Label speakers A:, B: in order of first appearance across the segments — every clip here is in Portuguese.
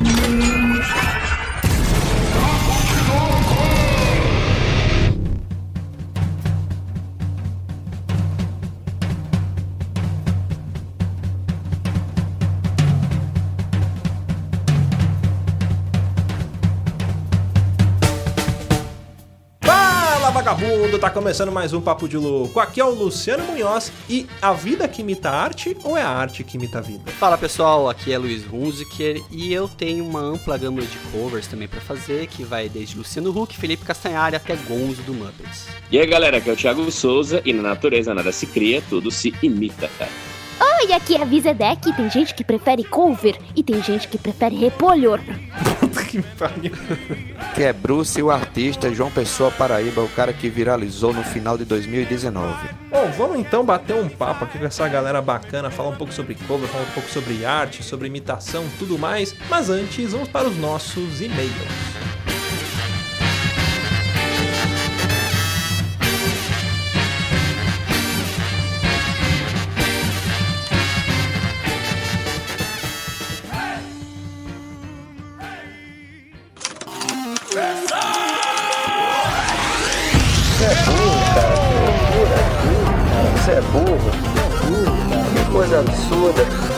A: Yeah. Vagabundo, tá começando mais um Papo de Louco. Aqui é o Luciano Munhoz e a vida que imita a arte ou é a arte que imita a vida?
B: Fala pessoal, aqui é Luiz Hunziker e eu tenho uma ampla gama de covers também para fazer, que vai desde Luciano Huck, Felipe Castanhari até Gonzo do Muppets.
C: E aí galera, aqui é o Thiago Souza e na natureza nada se cria, tudo se imita.
D: Oi, aqui é a Vizedec. Tem gente que prefere cover e tem gente que prefere repolhor.
A: Puta que pariu.
E: Que é Bruce, o artista João Pessoa Paraíba, o cara que viralizou no final de 2019.
A: Bom, vamos então bater um papo aqui com essa galera bacana, falar um pouco sobre cover, falar um pouco sobre arte, sobre imitação, tudo mais. Mas antes, vamos para os nossos e-mails.
F: Você é burro. Que coisa absurda.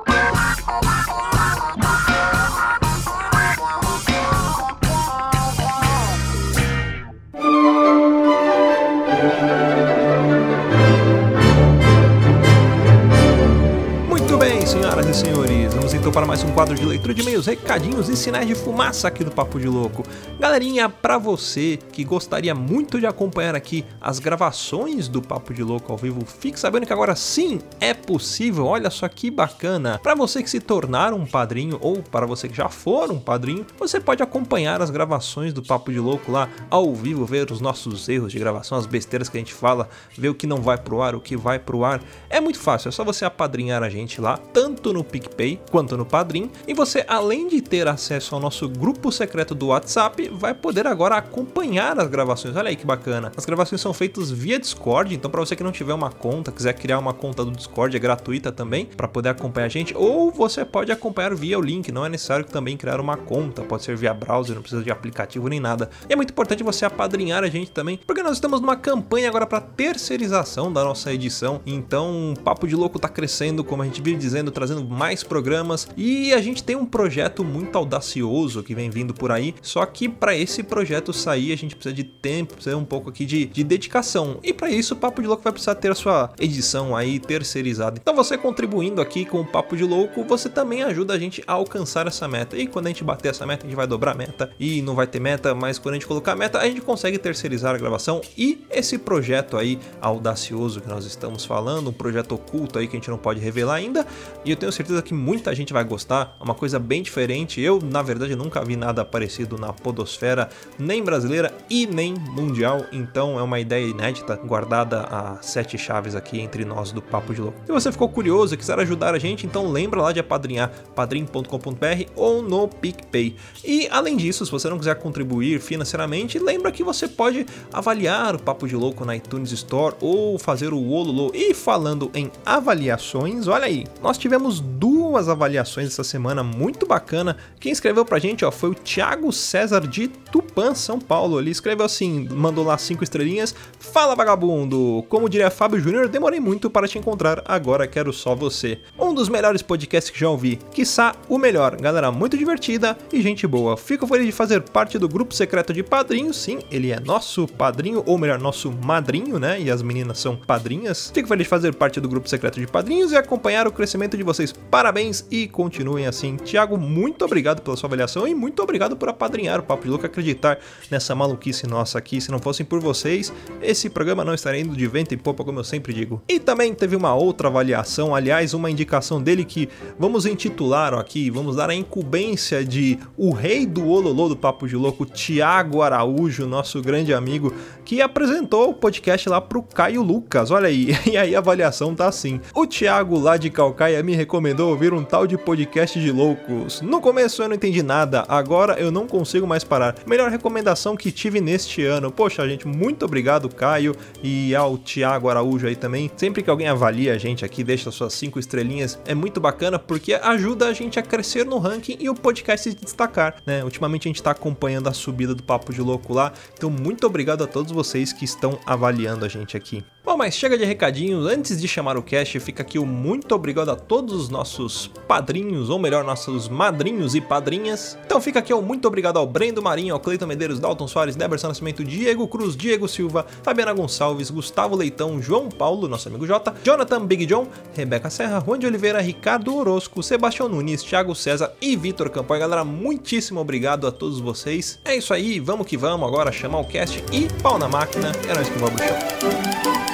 A: para mais um quadro de leitura de e-mails, recadinhos e sinais de fumaça aqui do Papo de Louco. Galerinha, para você que gostaria muito de acompanhar aqui as gravações do Papo de Louco ao vivo, fique sabendo que agora sim é possível, olha só que bacana. Para você que se tornar um padrinho ou para você que já for um padrinho, você pode acompanhar as gravações do Papo de Louco lá ao vivo, ver os nossos erros de gravação, as besteiras que a gente fala, ver o que não vai pro ar, o que vai pro ar. É muito fácil, é só você apadrinhar a gente lá, tanto no PicPay quanto no Padrim. E você, além de ter acesso ao nosso grupo secreto do WhatsApp, vai poder agora acompanhar as gravações. Olha aí que bacana. As gravações são feitas via Discord, então para você que não tiver uma conta, quiser criar uma conta do Discord, é gratuita também para poder acompanhar a gente, ou você pode acompanhar via o link, não é necessário também criar uma conta, pode ser via browser, não precisa de aplicativo nem nada. E é muito importante você apadrinhar a gente também, porque nós estamos numa campanha agora para terceirização da nossa edição. Então, o Papo de Louco tá crescendo, como a gente vive dizendo, trazendo mais programas e a gente tem um projeto muito audacioso que vem vindo por aí. Só que para esse projeto sair, a gente precisa de tempo, precisa um pouco aqui de, de dedicação. E para isso, o Papo de Louco vai precisar ter a sua edição aí terceirizada. Então, você contribuindo aqui com o Papo de Louco, você também ajuda a gente a alcançar essa meta. E quando a gente bater essa meta, a gente vai dobrar a meta e não vai ter meta, mas quando a gente colocar a meta, a gente consegue terceirizar a gravação e esse projeto aí audacioso que nós estamos falando, um projeto oculto aí que a gente não pode revelar ainda. E eu tenho certeza que muita gente vai gostar, é uma coisa bem diferente. Eu, na verdade, nunca vi nada parecido na podosfera, nem brasileira e nem mundial, então é uma ideia inédita, guardada a sete chaves aqui entre nós do Papo de Louco. Se você ficou curioso e quiser ajudar a gente, então lembra lá de apadrinhar padrim.com.br ou no PicPay. E além disso, se você não quiser contribuir financeiramente, lembra que você pode avaliar o Papo de Louco na iTunes Store ou fazer o Ololo. E falando em avaliações, olha aí, nós tivemos duas avaliações essa semana, muito bacana. Quem escreveu pra gente, ó, foi o Thiago César de Tupã, São Paulo. Ele escreveu assim, mandou lá cinco estrelinhas. Fala vagabundo! Como diria Fábio Júnior, demorei muito para te encontrar, agora quero só você. Um dos melhores podcasts que já ouvi, quiçá o melhor. Galera muito divertida e gente boa. Fico feliz de fazer parte do grupo secreto de padrinhos, sim, ele é nosso padrinho, ou melhor, nosso madrinho, né? E as meninas são padrinhas. Fico feliz de fazer parte do grupo secreto de padrinhos e acompanhar o crescimento de vocês. Parabéns e continuem assim. Tiago, muito obrigado pela sua avaliação e muito obrigado por apadrinhar o Papo de Louco, acreditar nessa maluquice nossa aqui. Se não fossem por vocês, esse programa não estaria indo de vento em popa, como eu sempre digo. E também teve uma outra avaliação, aliás, uma indicação dele que vamos intitular aqui, vamos dar a incumbência de o rei do Ololô do Papo de Louco, Tiago Araújo, nosso grande amigo, que apresentou o podcast lá pro Caio Lucas. Olha aí, e aí a avaliação tá assim. O Thiago lá de Calcaia me recomendou ouvir um tal de podcast de loucos. No começo eu não entendi nada, agora eu não consigo mais parar. Melhor recomendação que tive neste ano. Poxa, gente, muito obrigado, Caio, e ao Thiago Araújo aí também. Sempre que alguém avalia a gente aqui, deixa suas cinco estrelinhas, é muito bacana porque ajuda a gente a crescer no ranking e o podcast se destacar, né? Ultimamente a gente tá acompanhando a subida do Papo de Louco lá, então muito obrigado a todos vocês que estão avaliando a gente aqui. Bom, mas chega de recadinhos. Antes de chamar o cast, fica aqui o muito obrigado a todos os nossos padrinhos, ou melhor, nossos madrinhos e padrinhas. Então fica aqui o muito obrigado ao Brendo Marinho, ao Cleiton Medeiros, Dalton Soares, Deberson Nascimento, Diego Cruz, Diego Silva, Fabiana Gonçalves, Gustavo Leitão, João Paulo, nosso amigo Jota, Jonathan Big John, Rebeca Serra, Juan de Oliveira, Ricardo Orozco, Sebastião Nunes, Thiago César e Vitor Campoy. Galera, muitíssimo obrigado a todos vocês. É isso aí, vamos que vamos agora chamar o cast e pau na máquina. É nóis que vamos pro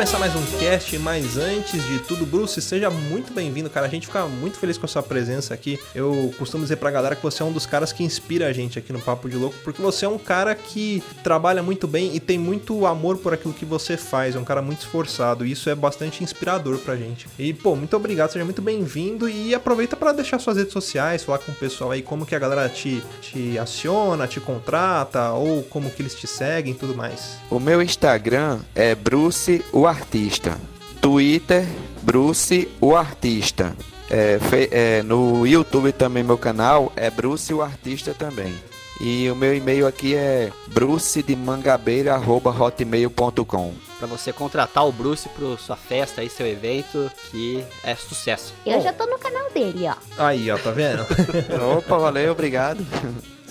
A: começar mais um cast, mas antes de tudo, Bruce, seja muito bem-vindo, cara. A gente fica muito feliz com a sua presença aqui. Eu costumo dizer pra galera que você é um dos caras que inspira a gente aqui no Papo de Louco, porque você é um cara que trabalha muito bem e tem muito amor por aquilo que você faz. É um cara muito esforçado e isso é bastante inspirador pra gente. E, pô, muito obrigado, seja muito bem-vindo e aproveita para deixar suas redes sociais, falar com o pessoal aí como que a galera te, te aciona, te contrata ou como que eles te seguem e tudo mais.
E: O meu Instagram é Bruce o Artista. Twitter, Bruce o Artista. É, fe- é, no YouTube também meu canal é Bruce o Artista também. E o meu e-mail aqui é brucedemangabeira.hotmail.com
B: Pra você contratar o Bruce pro sua festa aí, seu evento, que é sucesso.
D: Eu já tô no canal dele, ó.
A: Aí, ó, tá vendo?
E: Opa, valeu, obrigado.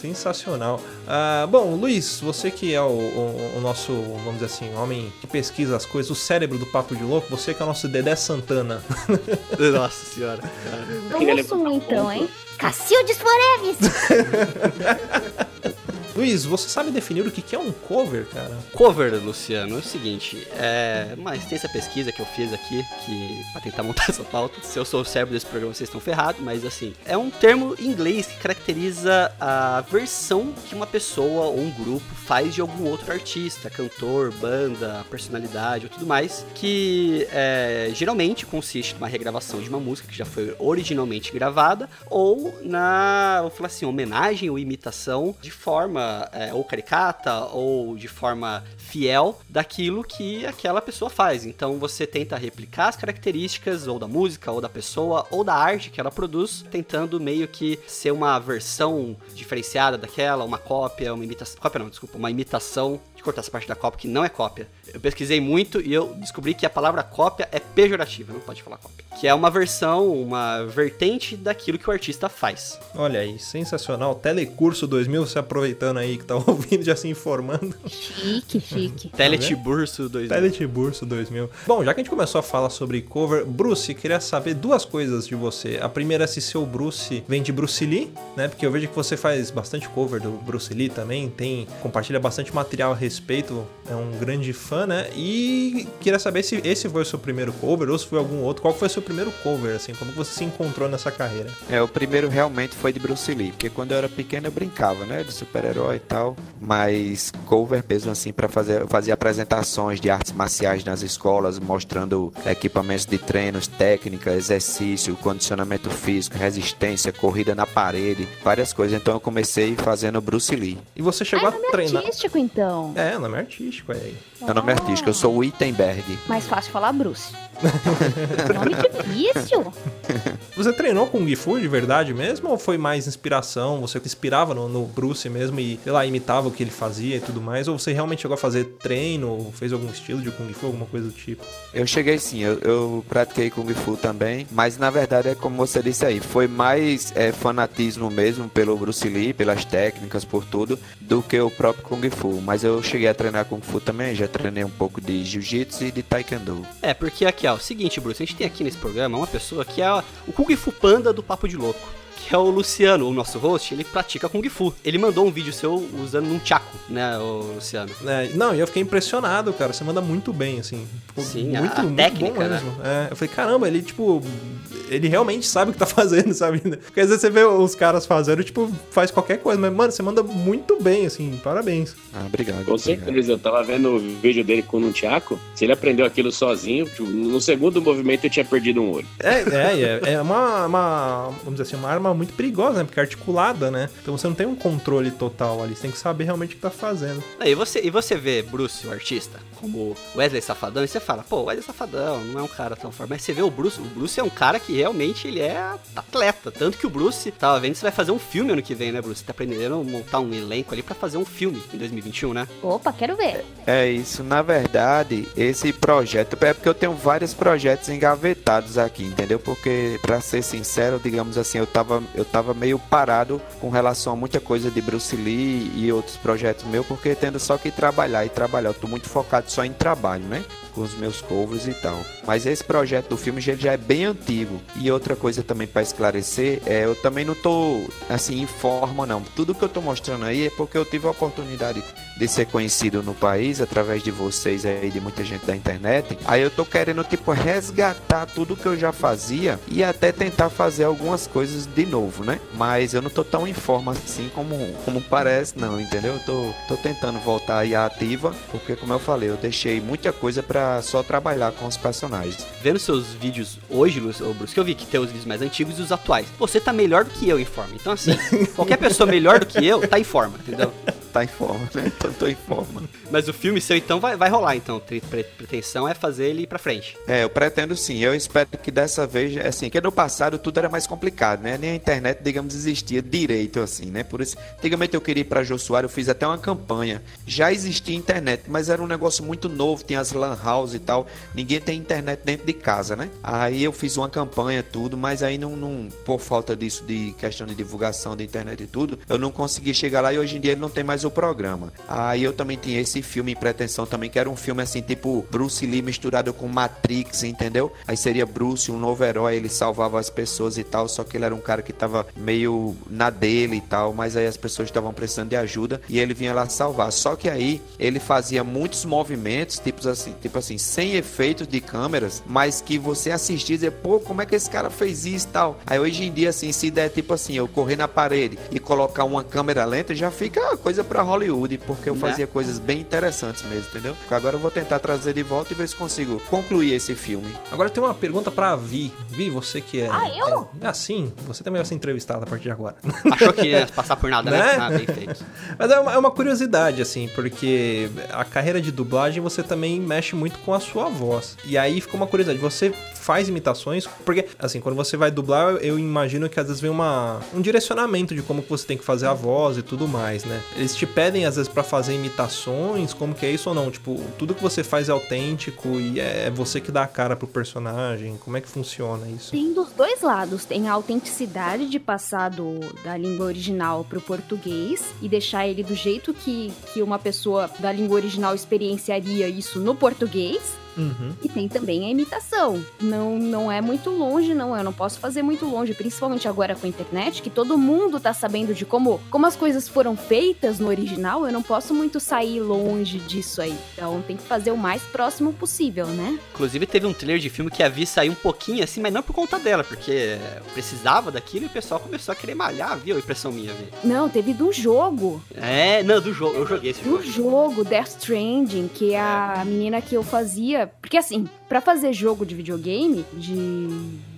A: Sensacional. Ah, bom, Luiz, você que é o, o- o nosso, vamos dizer assim, homem que pesquisa as coisas, o cérebro do Papo de Louco, você que é o nosso Dedé Santana.
B: Nossa senhora.
C: queria
D: Vamos um
C: um
D: então,
C: ponto.
D: hein? Cacildes Foreves!
A: Luiz, você sabe definir o que é um cover, cara?
B: Cover, Luciano, é o seguinte, é uma extensa pesquisa que eu fiz aqui, que pra tentar montar essa pauta, se eu sou o cérebro desse programa, vocês estão ferrados, mas assim, é um termo em inglês que caracteriza a versão que uma pessoa ou um grupo faz de algum outro artista, cantor, banda, personalidade ou tudo mais, que é, geralmente consiste numa regravação de uma música que já foi originalmente gravada, ou na, vou falar assim, homenagem ou imitação de forma é, ou caricata ou de forma fiel daquilo que aquela pessoa faz. Então você tenta replicar as características ou da música, ou da pessoa, ou da arte que ela produz, tentando meio que ser uma versão diferenciada daquela, uma cópia, uma imitação. Cópia não, desculpa, uma imitação. De cortar essa parte da cópia que não é cópia. Eu pesquisei muito e eu descobri que a palavra cópia é pejorativa, não pode falar cópia. Que é uma versão, uma vertente daquilo que o artista faz.
A: Olha aí, sensacional. Telecurso 2000, você aproveitando aí que tá ouvindo, já se informando.
D: Chique, chique.
B: Teletiburso 2000.
A: Teletiburso 2000. Bom, já que a gente começou a falar sobre cover, Bruce, queria saber duas coisas de você. A primeira é se seu Bruce vem de Bruce Lee, né? Porque eu vejo que você faz bastante cover do Bruce Lee também, tem compartilha bastante material a respeito, é um grande fã, né? E queria saber se esse foi o seu primeiro cover ou se foi algum outro. Qual foi o seu primeiro cover, assim? Como você se encontrou nessa carreira?
E: É, o primeiro realmente foi de Bruce Lee, porque quando eu era pequeno eu brincava, né, de super-herói e tal, mas cover mesmo assim para fazer, fazia apresentações de artes marciais nas escolas, mostrando equipamentos de treinos, técnica, exercício, condicionamento físico, resistência, corrida na parede, várias coisas. Então eu comecei fazendo Bruce Lee.
A: E você chegou
D: Ai,
A: a
D: nome
A: treinar.
D: artístico, então.
A: É, nome artístico aí.
E: É o nome artístico, eu sou o Wittenberg.
D: Mais fácil falar Bruce. Nome difícil.
A: Você treinou Kung Fu de verdade mesmo? Ou foi mais inspiração? Você inspirava no, no Bruce mesmo e, sei lá, imitava o que ele fazia e tudo mais? Ou você realmente chegou a fazer treino? Fez algum estilo de Kung Fu, alguma coisa do tipo?
E: Eu cheguei sim, eu, eu pratiquei Kung Fu também, mas na verdade é como você disse aí, foi mais é, fanatismo mesmo pelo Bruce Lee, pelas técnicas, por tudo, do que o próprio Kung Fu. Mas eu cheguei a treinar Kung Fu também, já treinei um pouco de Jiu-Jitsu e de Taekwondo.
B: É, porque aqui, seguinte, Bruce, a gente tem aqui nesse programa uma pessoa que é o Kung Fu Panda do Papo de Louco. Que é o Luciano, o nosso host, ele pratica Kung Fu. Ele mandou um vídeo seu usando um chaco, né, o Luciano?
A: É, não, e eu fiquei impressionado, cara. Você manda muito bem, assim.
B: Sim, a-
A: muito,
B: a
A: muito
B: técnica,
A: bom
B: né?
A: mesmo. É, eu falei, caramba, ele, tipo. Ele realmente sabe o que tá fazendo, sabe? Porque às vezes você vê os caras fazendo, tipo, faz qualquer coisa. Mas, mano, você manda muito bem, assim. Parabéns.
E: Ah, obrigado.
C: Com certeza, eu tava vendo o vídeo dele com o Tiago. Se ele aprendeu aquilo sozinho, tipo, no segundo movimento eu tinha perdido um olho.
A: É, é, é, é uma, uma, vamos dizer assim, uma arma muito perigosa, né? Porque é articulada, né? Então você não tem um controle total ali, você tem que saber realmente o que tá fazendo.
B: E você, e você vê Bruce, o artista, como Wesley Safadão, e você fala, pô, Wesley Safadão não é um cara tão forte. Mas você vê o Bruce, o Bruce é um cara que realmente ele é atleta. Tanto que o Bruce, tava vendo, você vai fazer um filme ano que vem, né, Bruce? Tá aprendendo a montar um elenco ali pra fazer um filme em 2021, né?
D: Opa, quero ver.
E: É isso, na verdade, esse projeto, é porque eu tenho vários projetos engavetados aqui, entendeu? Porque, pra ser sincero, digamos assim, eu tava, eu tava meio parado com relação a muita coisa de Bruce Lee e outros projetos meus, porque tendo só que trabalhar e trabalhar, eu tô muito focado só em trabalho, né? Com os meus covers e tal. Mas esse projeto do filme já, já é bem antigo. E outra coisa também pra esclarecer, é, eu também não tô, assim, em forma, não. Tudo que eu tô mostrando aí é porque eu tive a oportunidade de ser conhecido no país através de vocês aí, de muita gente da internet. Aí eu tô querendo, tipo, resgatar tudo que eu já fazia e até tentar fazer algumas coisas de novo, né? Mas eu não tô tão em forma assim como, como parece, não, entendeu? Eu tô, tô tentando voltar aí à ativa, porque, como eu falei, eu deixei muita coisa pra só trabalhar com os personagens.
B: Vendo seus vídeos hoje, Bruce, que eu vi que tem os vídeos mais antigos e os atuais. Você tá melhor do que eu em forma. Então, assim, qualquer pessoa melhor do que eu tá em forma, entendeu?
E: Tá em forma, né? Então tô em forma.
B: Mas o filme seu, então, vai, vai rolar, então. Pre- pre- pretensão é fazer ele ir pra frente.
E: É, eu pretendo sim. Eu espero que dessa vez, assim, que no passado tudo era mais complicado, né? Nem a internet, digamos, existia direito, assim, né? Por isso, antigamente eu queria ir pra Josuara, eu fiz até uma campanha. Já existia internet, mas era um negócio muito novo, tinha as lan house e tal. Ninguém tem internet dentro de casa, né? Aí eu fiz uma campanha, tudo, mas aí não, não por falta disso, de questão de divulgação da internet e tudo, eu não consegui chegar lá e hoje em dia ele não tem mais o programa. Aí eu também tinha esse filme em pretensão também, que era um filme assim, tipo Bruce Lee misturado com Matrix, entendeu? Aí seria Bruce, um novo herói, ele salvava as pessoas e tal, só que ele era um cara que tava meio na dele e tal, mas aí as pessoas estavam precisando de ajuda e ele vinha lá salvar. Só que aí ele fazia muitos movimentos, tipos assim, tipo assim, sem efeitos de câmeras, mas que você assistia e dizia, pô, como é que esse cara fez isso e tal? Aí hoje em dia, assim, se der tipo assim, eu correr na parede e colocar uma câmera lenta, já fica coisa pra Hollywood, porque eu
B: Né?
E: fazia coisas bem interessantes mesmo, entendeu? Agora eu vou tentar trazer de volta e ver se consigo concluir esse filme.
A: Agora tem uma pergunta pra Vi. Vi, você que é.
D: Ah, eu?
A: É, assim, você também vai ser entrevistada a partir de agora.
B: Achou que ia passar por nada, né?
A: Né?
B: Ah, bem feito.
A: Mas é uma, é uma curiosidade, assim, porque a carreira de dublagem você também mexe muito com a sua voz. E aí fica uma curiosidade, você faz imitações? Porque, assim, quando você vai dublar, eu imagino que às vezes vem uma, um direcionamento de como que você tem que fazer a voz e tudo mais, né? Eles te pedem, às vezes, pra fazer imitações, como que é isso ou não? Tipo, tudo que você faz é autêntico e é você que dá a cara pro personagem? Como é que funciona isso?
D: Tem dos dois lados. Tem a autenticidade de passar do, da língua original pro português e deixar ele do jeito que, que uma pessoa da língua original experienciaria isso no português.
A: Uhum.
D: E tem também a imitação. Não, não é muito longe, não. Eu não posso fazer muito longe, principalmente agora com a internet, que todo mundo tá sabendo de como, como as coisas foram feitas no original. Eu não posso muito sair longe disso aí. Então tem que fazer o mais próximo possível, né?
B: Inclusive, teve um trailer de filme que a Vi saiu um pouquinho assim, mas não por conta dela, porque precisava daquilo e o pessoal começou a querer malhar, viu? A impressão minha, Vi.
D: Não, teve do jogo.
B: É, não, do jogo. Eu joguei esse
D: Do
B: jogo.
D: jogo Death Stranding, que é a menina que eu fazia. Porque assim, Pra fazer jogo de videogame, de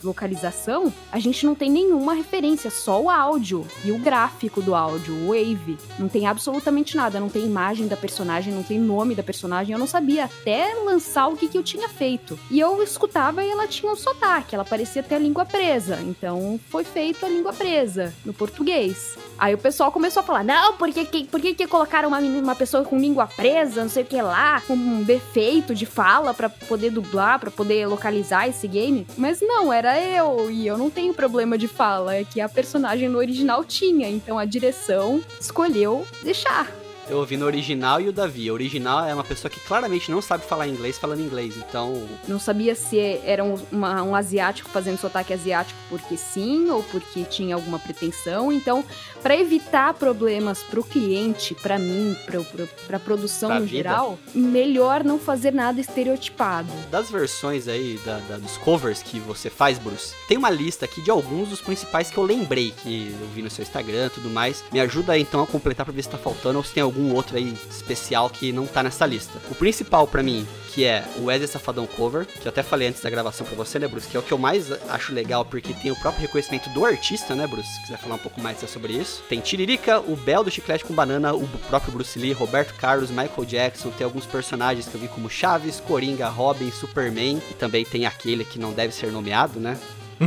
D: localização, a gente não tem nenhuma referência, só o áudio e o gráfico do áudio, o wave. Não tem absolutamente nada, não tem imagem da personagem, não tem nome da personagem. Eu não sabia até lançar o que, que eu tinha feito. E eu escutava e ela tinha um sotaque, ela parecia ter a língua presa. Então foi feito a língua presa no português. Aí o pessoal começou a falar: não, por que, que, por que, que colocaram uma, uma pessoa com língua presa, não sei o que lá, com um defeito de fala pra poder dublar, pra poder localizar esse game? Mas não, era eu, e eu não tenho problema de fala, é que a personagem no original tinha, então a direção escolheu deixar.
B: Eu ouvi no original e o Davi. O original é uma pessoa que claramente não sabe falar inglês falando inglês, então.
D: Não sabia se era um, uma- um asiático fazendo sotaque asiático porque sim ou porque tinha alguma pretensão. Então, para evitar problemas pro cliente, para mim, pra, pra, pra produção
B: Pra
D: no
B: vida.
D: geral, melhor não fazer nada estereotipado.
B: Das versões aí, da, da- dos covers que você faz, Bruce, tem uma lista aqui de alguns dos principais que eu lembrei, que eu vi no seu Instagram e tudo mais. Me ajuda aí então a completar pra ver se tá faltando ou se tem algum outro aí especial que não tá nessa lista. O principal pra mim, que é o Wesley Safadão cover, que eu até falei antes da gravação pra você, né, Bruce? Que é o que eu mais acho legal, porque tem o próprio reconhecimento do artista, né, Bruce? Se quiser falar um pouco mais sobre isso. Tem Tiririca, o Bel do Chiclete com Banana, o próprio Bruce Lee, Roberto Carlos, Michael Jackson, tem alguns personagens que eu vi como Chaves, Coringa, Robin, Superman, e também tem aquele que não deve ser nomeado, né?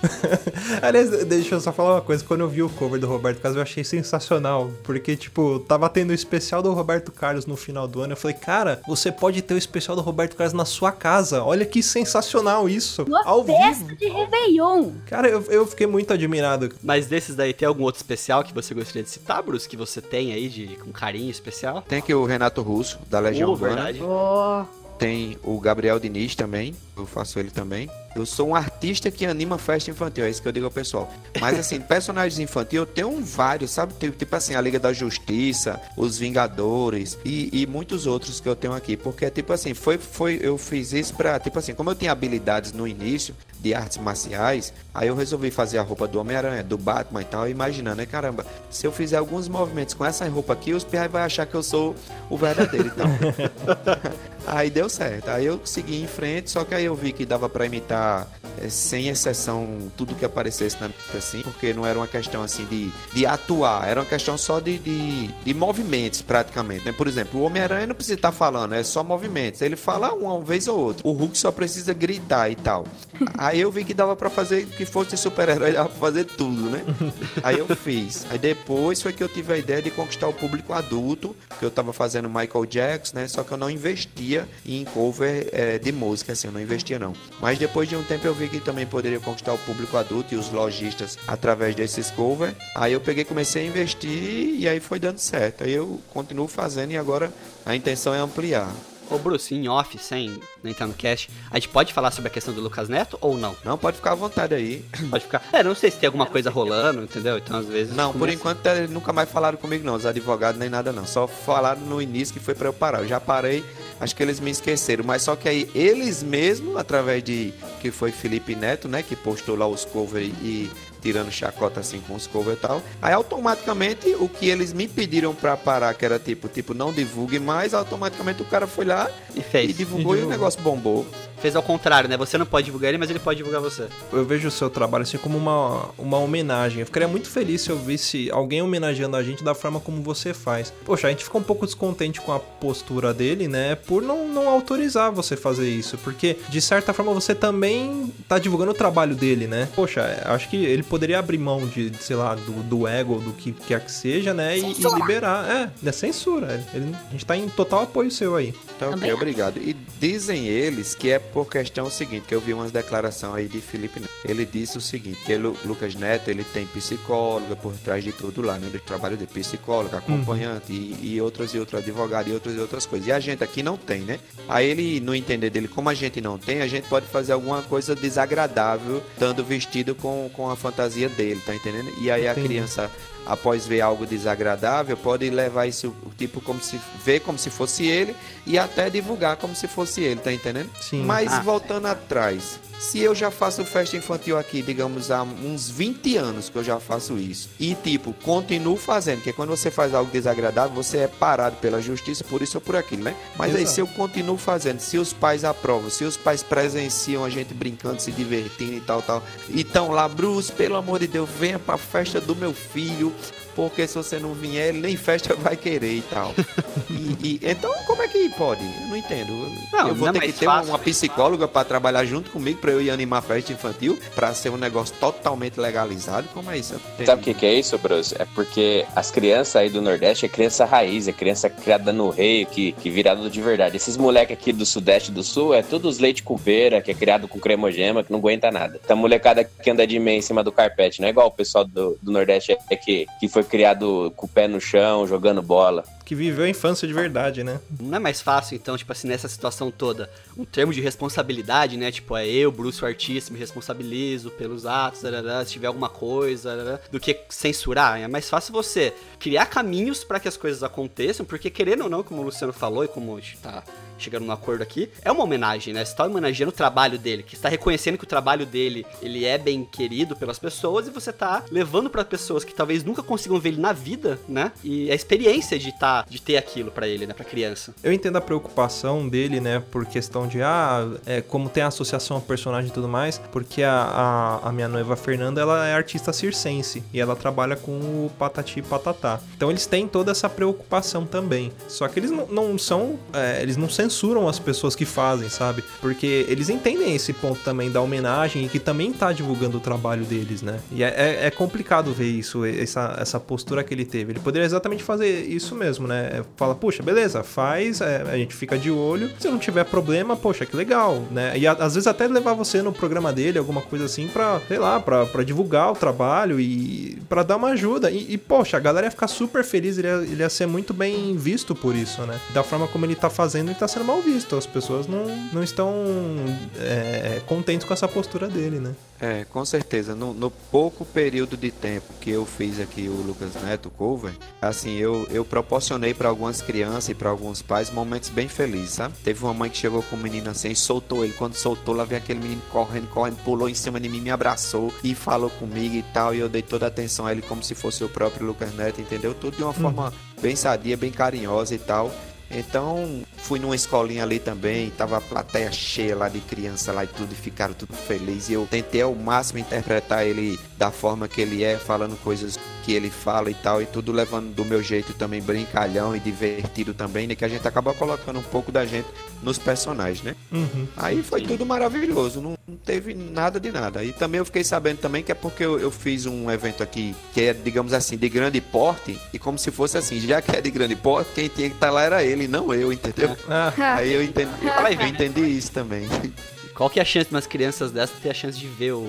A: Aliás, deixa eu só falar uma coisa. Quando eu vi o cover do Roberto Carlos, eu achei sensacional. Porque, tipo, tava tendo o especial do Roberto Carlos no final do ano. Eu falei, cara, você pode ter o especial do Roberto Carlos na sua casa. Olha que sensacional isso.
D: Numa
A: Ao
D: festa
A: vivo.
D: de Réveillon!
A: Cara, eu, eu fiquei muito admirado.
B: Mas desses daí, tem algum outro especial que você gostaria de citar, Bruce? Que você tem aí de, com carinho especial?
E: Tem aqui o Renato Russo, da Legião
B: Oh,
E: Urbana.
B: verdade.
D: Oh,
E: Tem o Gabriel Diniz também, eu faço ele também. Eu sou um artista que anima festa infantil, é isso que eu digo ao pessoal. Mas assim, personagens infantis eu tenho vários, sabe? Tipo, tipo assim, a Liga da Justiça, os Vingadores e, e muitos outros que eu tenho aqui. Porque, tipo assim, foi, foi, eu fiz isso pra, tipo assim, como eu tinha habilidades no início de artes marciais, aí eu resolvi fazer a roupa do Homem-Aranha, do Batman e tal, imaginando, né? Caramba, se eu fizer alguns movimentos com essa roupa aqui, os piais vão achar que eu sou o verdadeiro e tal. Aí deu certo. Aí eu segui em frente, só que aí eu vi que dava pra imitar sem exceção tudo que aparecesse na minha assim, porque não era uma questão assim de, de atuar, era uma questão só de, de, de movimentos praticamente, né? Por exemplo, o Homem-Aranha não precisa estar falando, é só movimentos. Ele fala uma vez ou outra. O Hulk só precisa gritar e tal. Aí eu vi que dava pra fazer que fosse super-herói, dava pra fazer tudo, né? Aí eu fiz. Aí depois foi que eu tive a ideia de conquistar o público adulto, que eu tava fazendo Michael Jackson, né? Só que eu não investia em cover eh, de música, assim, eu não investia não. Mas depois de um tempo eu vi que também poderia conquistar o público adulto e os lojistas através desses covers. Aí eu peguei, comecei a investir e aí foi dando certo. Aí eu continuo fazendo e agora a intenção é ampliar.
B: Ô, Bruce, em off, sem entrar no cast, a gente pode falar sobre a questão do Lucas Neto ou não?
E: Não, pode ficar à vontade aí.
B: Pode ficar. É, não sei se tem alguma coisa rolando, entendeu? Então, às vezes.
E: Não, por
B: começa-
E: enquanto eh, nunca mais falaram comigo não, os advogados nem nada não. Só falaram no início que foi pra eu parar. Eu já parei, acho que eles me esqueceram. Mas só que aí eles mesmos, através de que foi Felipe Neto, né, que postou lá os covers e tirando chacota assim com os covers e tal. Aí automaticamente o que eles me pediram pra parar, que era tipo, tipo não divulgue mais, automaticamente o cara foi lá
B: E fez.
E: e divulgou e, o negócio bombou.
B: Fez ao contrário, né? Você não pode divulgar ele, mas ele pode divulgar você.
A: Eu vejo o seu trabalho assim como uma, uma homenagem. Eu ficaria muito feliz se eu visse alguém homenageando a gente da forma como você faz. Poxa, a gente fica um pouco descontente com a postura dele, né? Por não, não autorizar você fazer isso. Porque, de certa forma, você também tá divulgando o trabalho dele, né? Poxa, acho que ele poderia abrir mão de, sei lá, do, do ego, do que quer que seja, né? E, e liberar. É, é censura. Ele- a gente tá em total apoio seu aí.
E: Então, ok, obrigado. E dizem eles que é por questão seguinte, que eu vi umas declarações aí de Felipe Neto. Ele disse o seguinte, que ele, Lucas Neto, ele tem psicóloga por trás de tudo lá, né? Do trabalho de psicóloga, acompanhante e, e outras e outras advogados e outras e outras coisas. E a gente aqui não tem, né? Aí ele, no entender dele, como a gente não tem, a gente pode fazer alguma coisa desagradável, estando vestido com, com a fantasia dele, tá entendendo? E aí a
A: Entendi.
E: criança, após ver algo desagradável, pode levar isso, tipo, como se ver como se fosse ele e até divulgar como se fosse ele, tá entendendo?
A: Sim.
E: Mas
B: Ah.
E: voltando atrás, se eu já faço festa infantil aqui, digamos, há uns 20 anos que eu já faço isso, e tipo, continuo fazendo, porque quando você faz algo desagradável, você é parado pela justiça por isso ou por aquilo, né? Mas aí
A: Exato.
E: se eu continuo fazendo, se os pais aprovam, se os pais presenciam a gente brincando, se divertindo e tal, tal, e tão lá, Bruce, pelo amor de Deus, venha pra festa do meu filho, porque se você não vier, nem festa vai querer e tal. E, e- então, como é que pode? Eu não entendo.
B: Não,
E: eu vou
B: não é
E: ter que
B: mais
E: ter
B: fácil,
E: uma psicóloga para trabalhar junto comigo para eu ir animar a festa infantil, para ser um negócio totalmente legalizado. Como é isso?
C: Sabe o que, que é isso, Bruce? É porque as crianças aí do Nordeste é criança raiz, é criança criada no reio, que, que virada de verdade. Esses moleques aqui do Sudeste e do Sul é todos leite com pera, que é criado com cremogema, que não aguenta nada. Então, molecada que anda de meia em cima do carpete, não é igual o pessoal do, do Nordeste é que, que foi criado com o pé no chão, jogando bola.
A: Que viveu a infância de verdade, né?
B: Não é mais fácil, então, tipo assim, nessa situação toda, um termo de responsabilidade, né? Tipo, é eu, Bruce, o artista, me responsabilizo pelos atos, tarará, se tiver alguma coisa, tarará, do que censurar. É mais fácil você criar caminhos para que as coisas aconteçam, porque querendo ou não, como o Luciano falou e como tá chegando num acordo aqui, é uma homenagem, né? Você tá homenageando o trabalho dele, que está reconhecendo que o trabalho dele, ele é bem querido pelas pessoas e você tá levando para pessoas que talvez nunca consigam ver ele na vida, né? E a experiência de tá, de ter aquilo para ele, né, para criança.
A: Eu entendo a preocupação dele, né, por questão de, ah, é, como tem a associação ao personagem e tudo mais, porque a, a, a minha noiva Fernanda, ela é artista circense, e ela trabalha com o Patati e Patatá. Então eles têm toda essa preocupação também. Só que eles não, não são, é, eles não censuram as pessoas que fazem, sabe? Porque eles entendem esse ponto também da homenagem e que também tá divulgando o trabalho deles, né? E é, é- é complicado ver isso, essa, essa postura que ele teve. Ele poderia exatamente fazer isso mesmo, né? Fala, puxa, beleza, faz, é, a gente fica de olho. Se não tiver problema, poxa, que legal, né? E a- às vezes até levar você no programa dele, alguma coisa assim, pra, sei lá, pra, pra divulgar o trabalho e pra dar uma ajuda. E, e, poxa, a galera ia ficar super feliz, ele ia, ele ia ser muito bem visto por isso, né? Da forma como ele tá fazendo, ele tá sendo mal visto. As pessoas não, não estão é, contentes com essa postura dele, né?
E: É, com certeza. No, no pouco período de tempo que eu fiz aqui o Lucas Neto cover, assim, eu, eu proporcionei para algumas crianças e para alguns pais momentos bem felizes, sabe? Teve uma mãe que chegou com o menino assim soltou ele. Quando soltou, lá veio aquele menino correndo, correndo, pulou em cima de mim, me abraçou e falou comigo e tal. E eu dei toda a atenção a ele como se fosse o próprio Lucas Neto, entendeu? Tudo de uma forma bem sadia, bem carinhosa e tal. Então, fui numa escolinha ali também, tava a plateia cheia lá de criança lá e tudo, e ficaram tudo felizes. E eu tentei ao máximo interpretar ele da forma que ele é, falando coisas que ele fala e tal, e tudo levando do meu jeito também brincalhão e divertido também, né? Que a gente acaba colocando um pouco da gente nos personagens, né?
A: Uhum.
E: Aí foi tudo maravilhoso, não, não teve nada de nada. E também eu fiquei sabendo também que é porque eu, eu fiz um evento aqui que é, digamos assim, de grande porte, e como se fosse assim, já que é de grande porte, quem tinha que estar lá era ele, não eu, entendeu?
A: Ah,
E: Aí eu entendi, eu entendi isso também.
B: Qual que é a chance de umas crianças dessas ter a chance de ver o-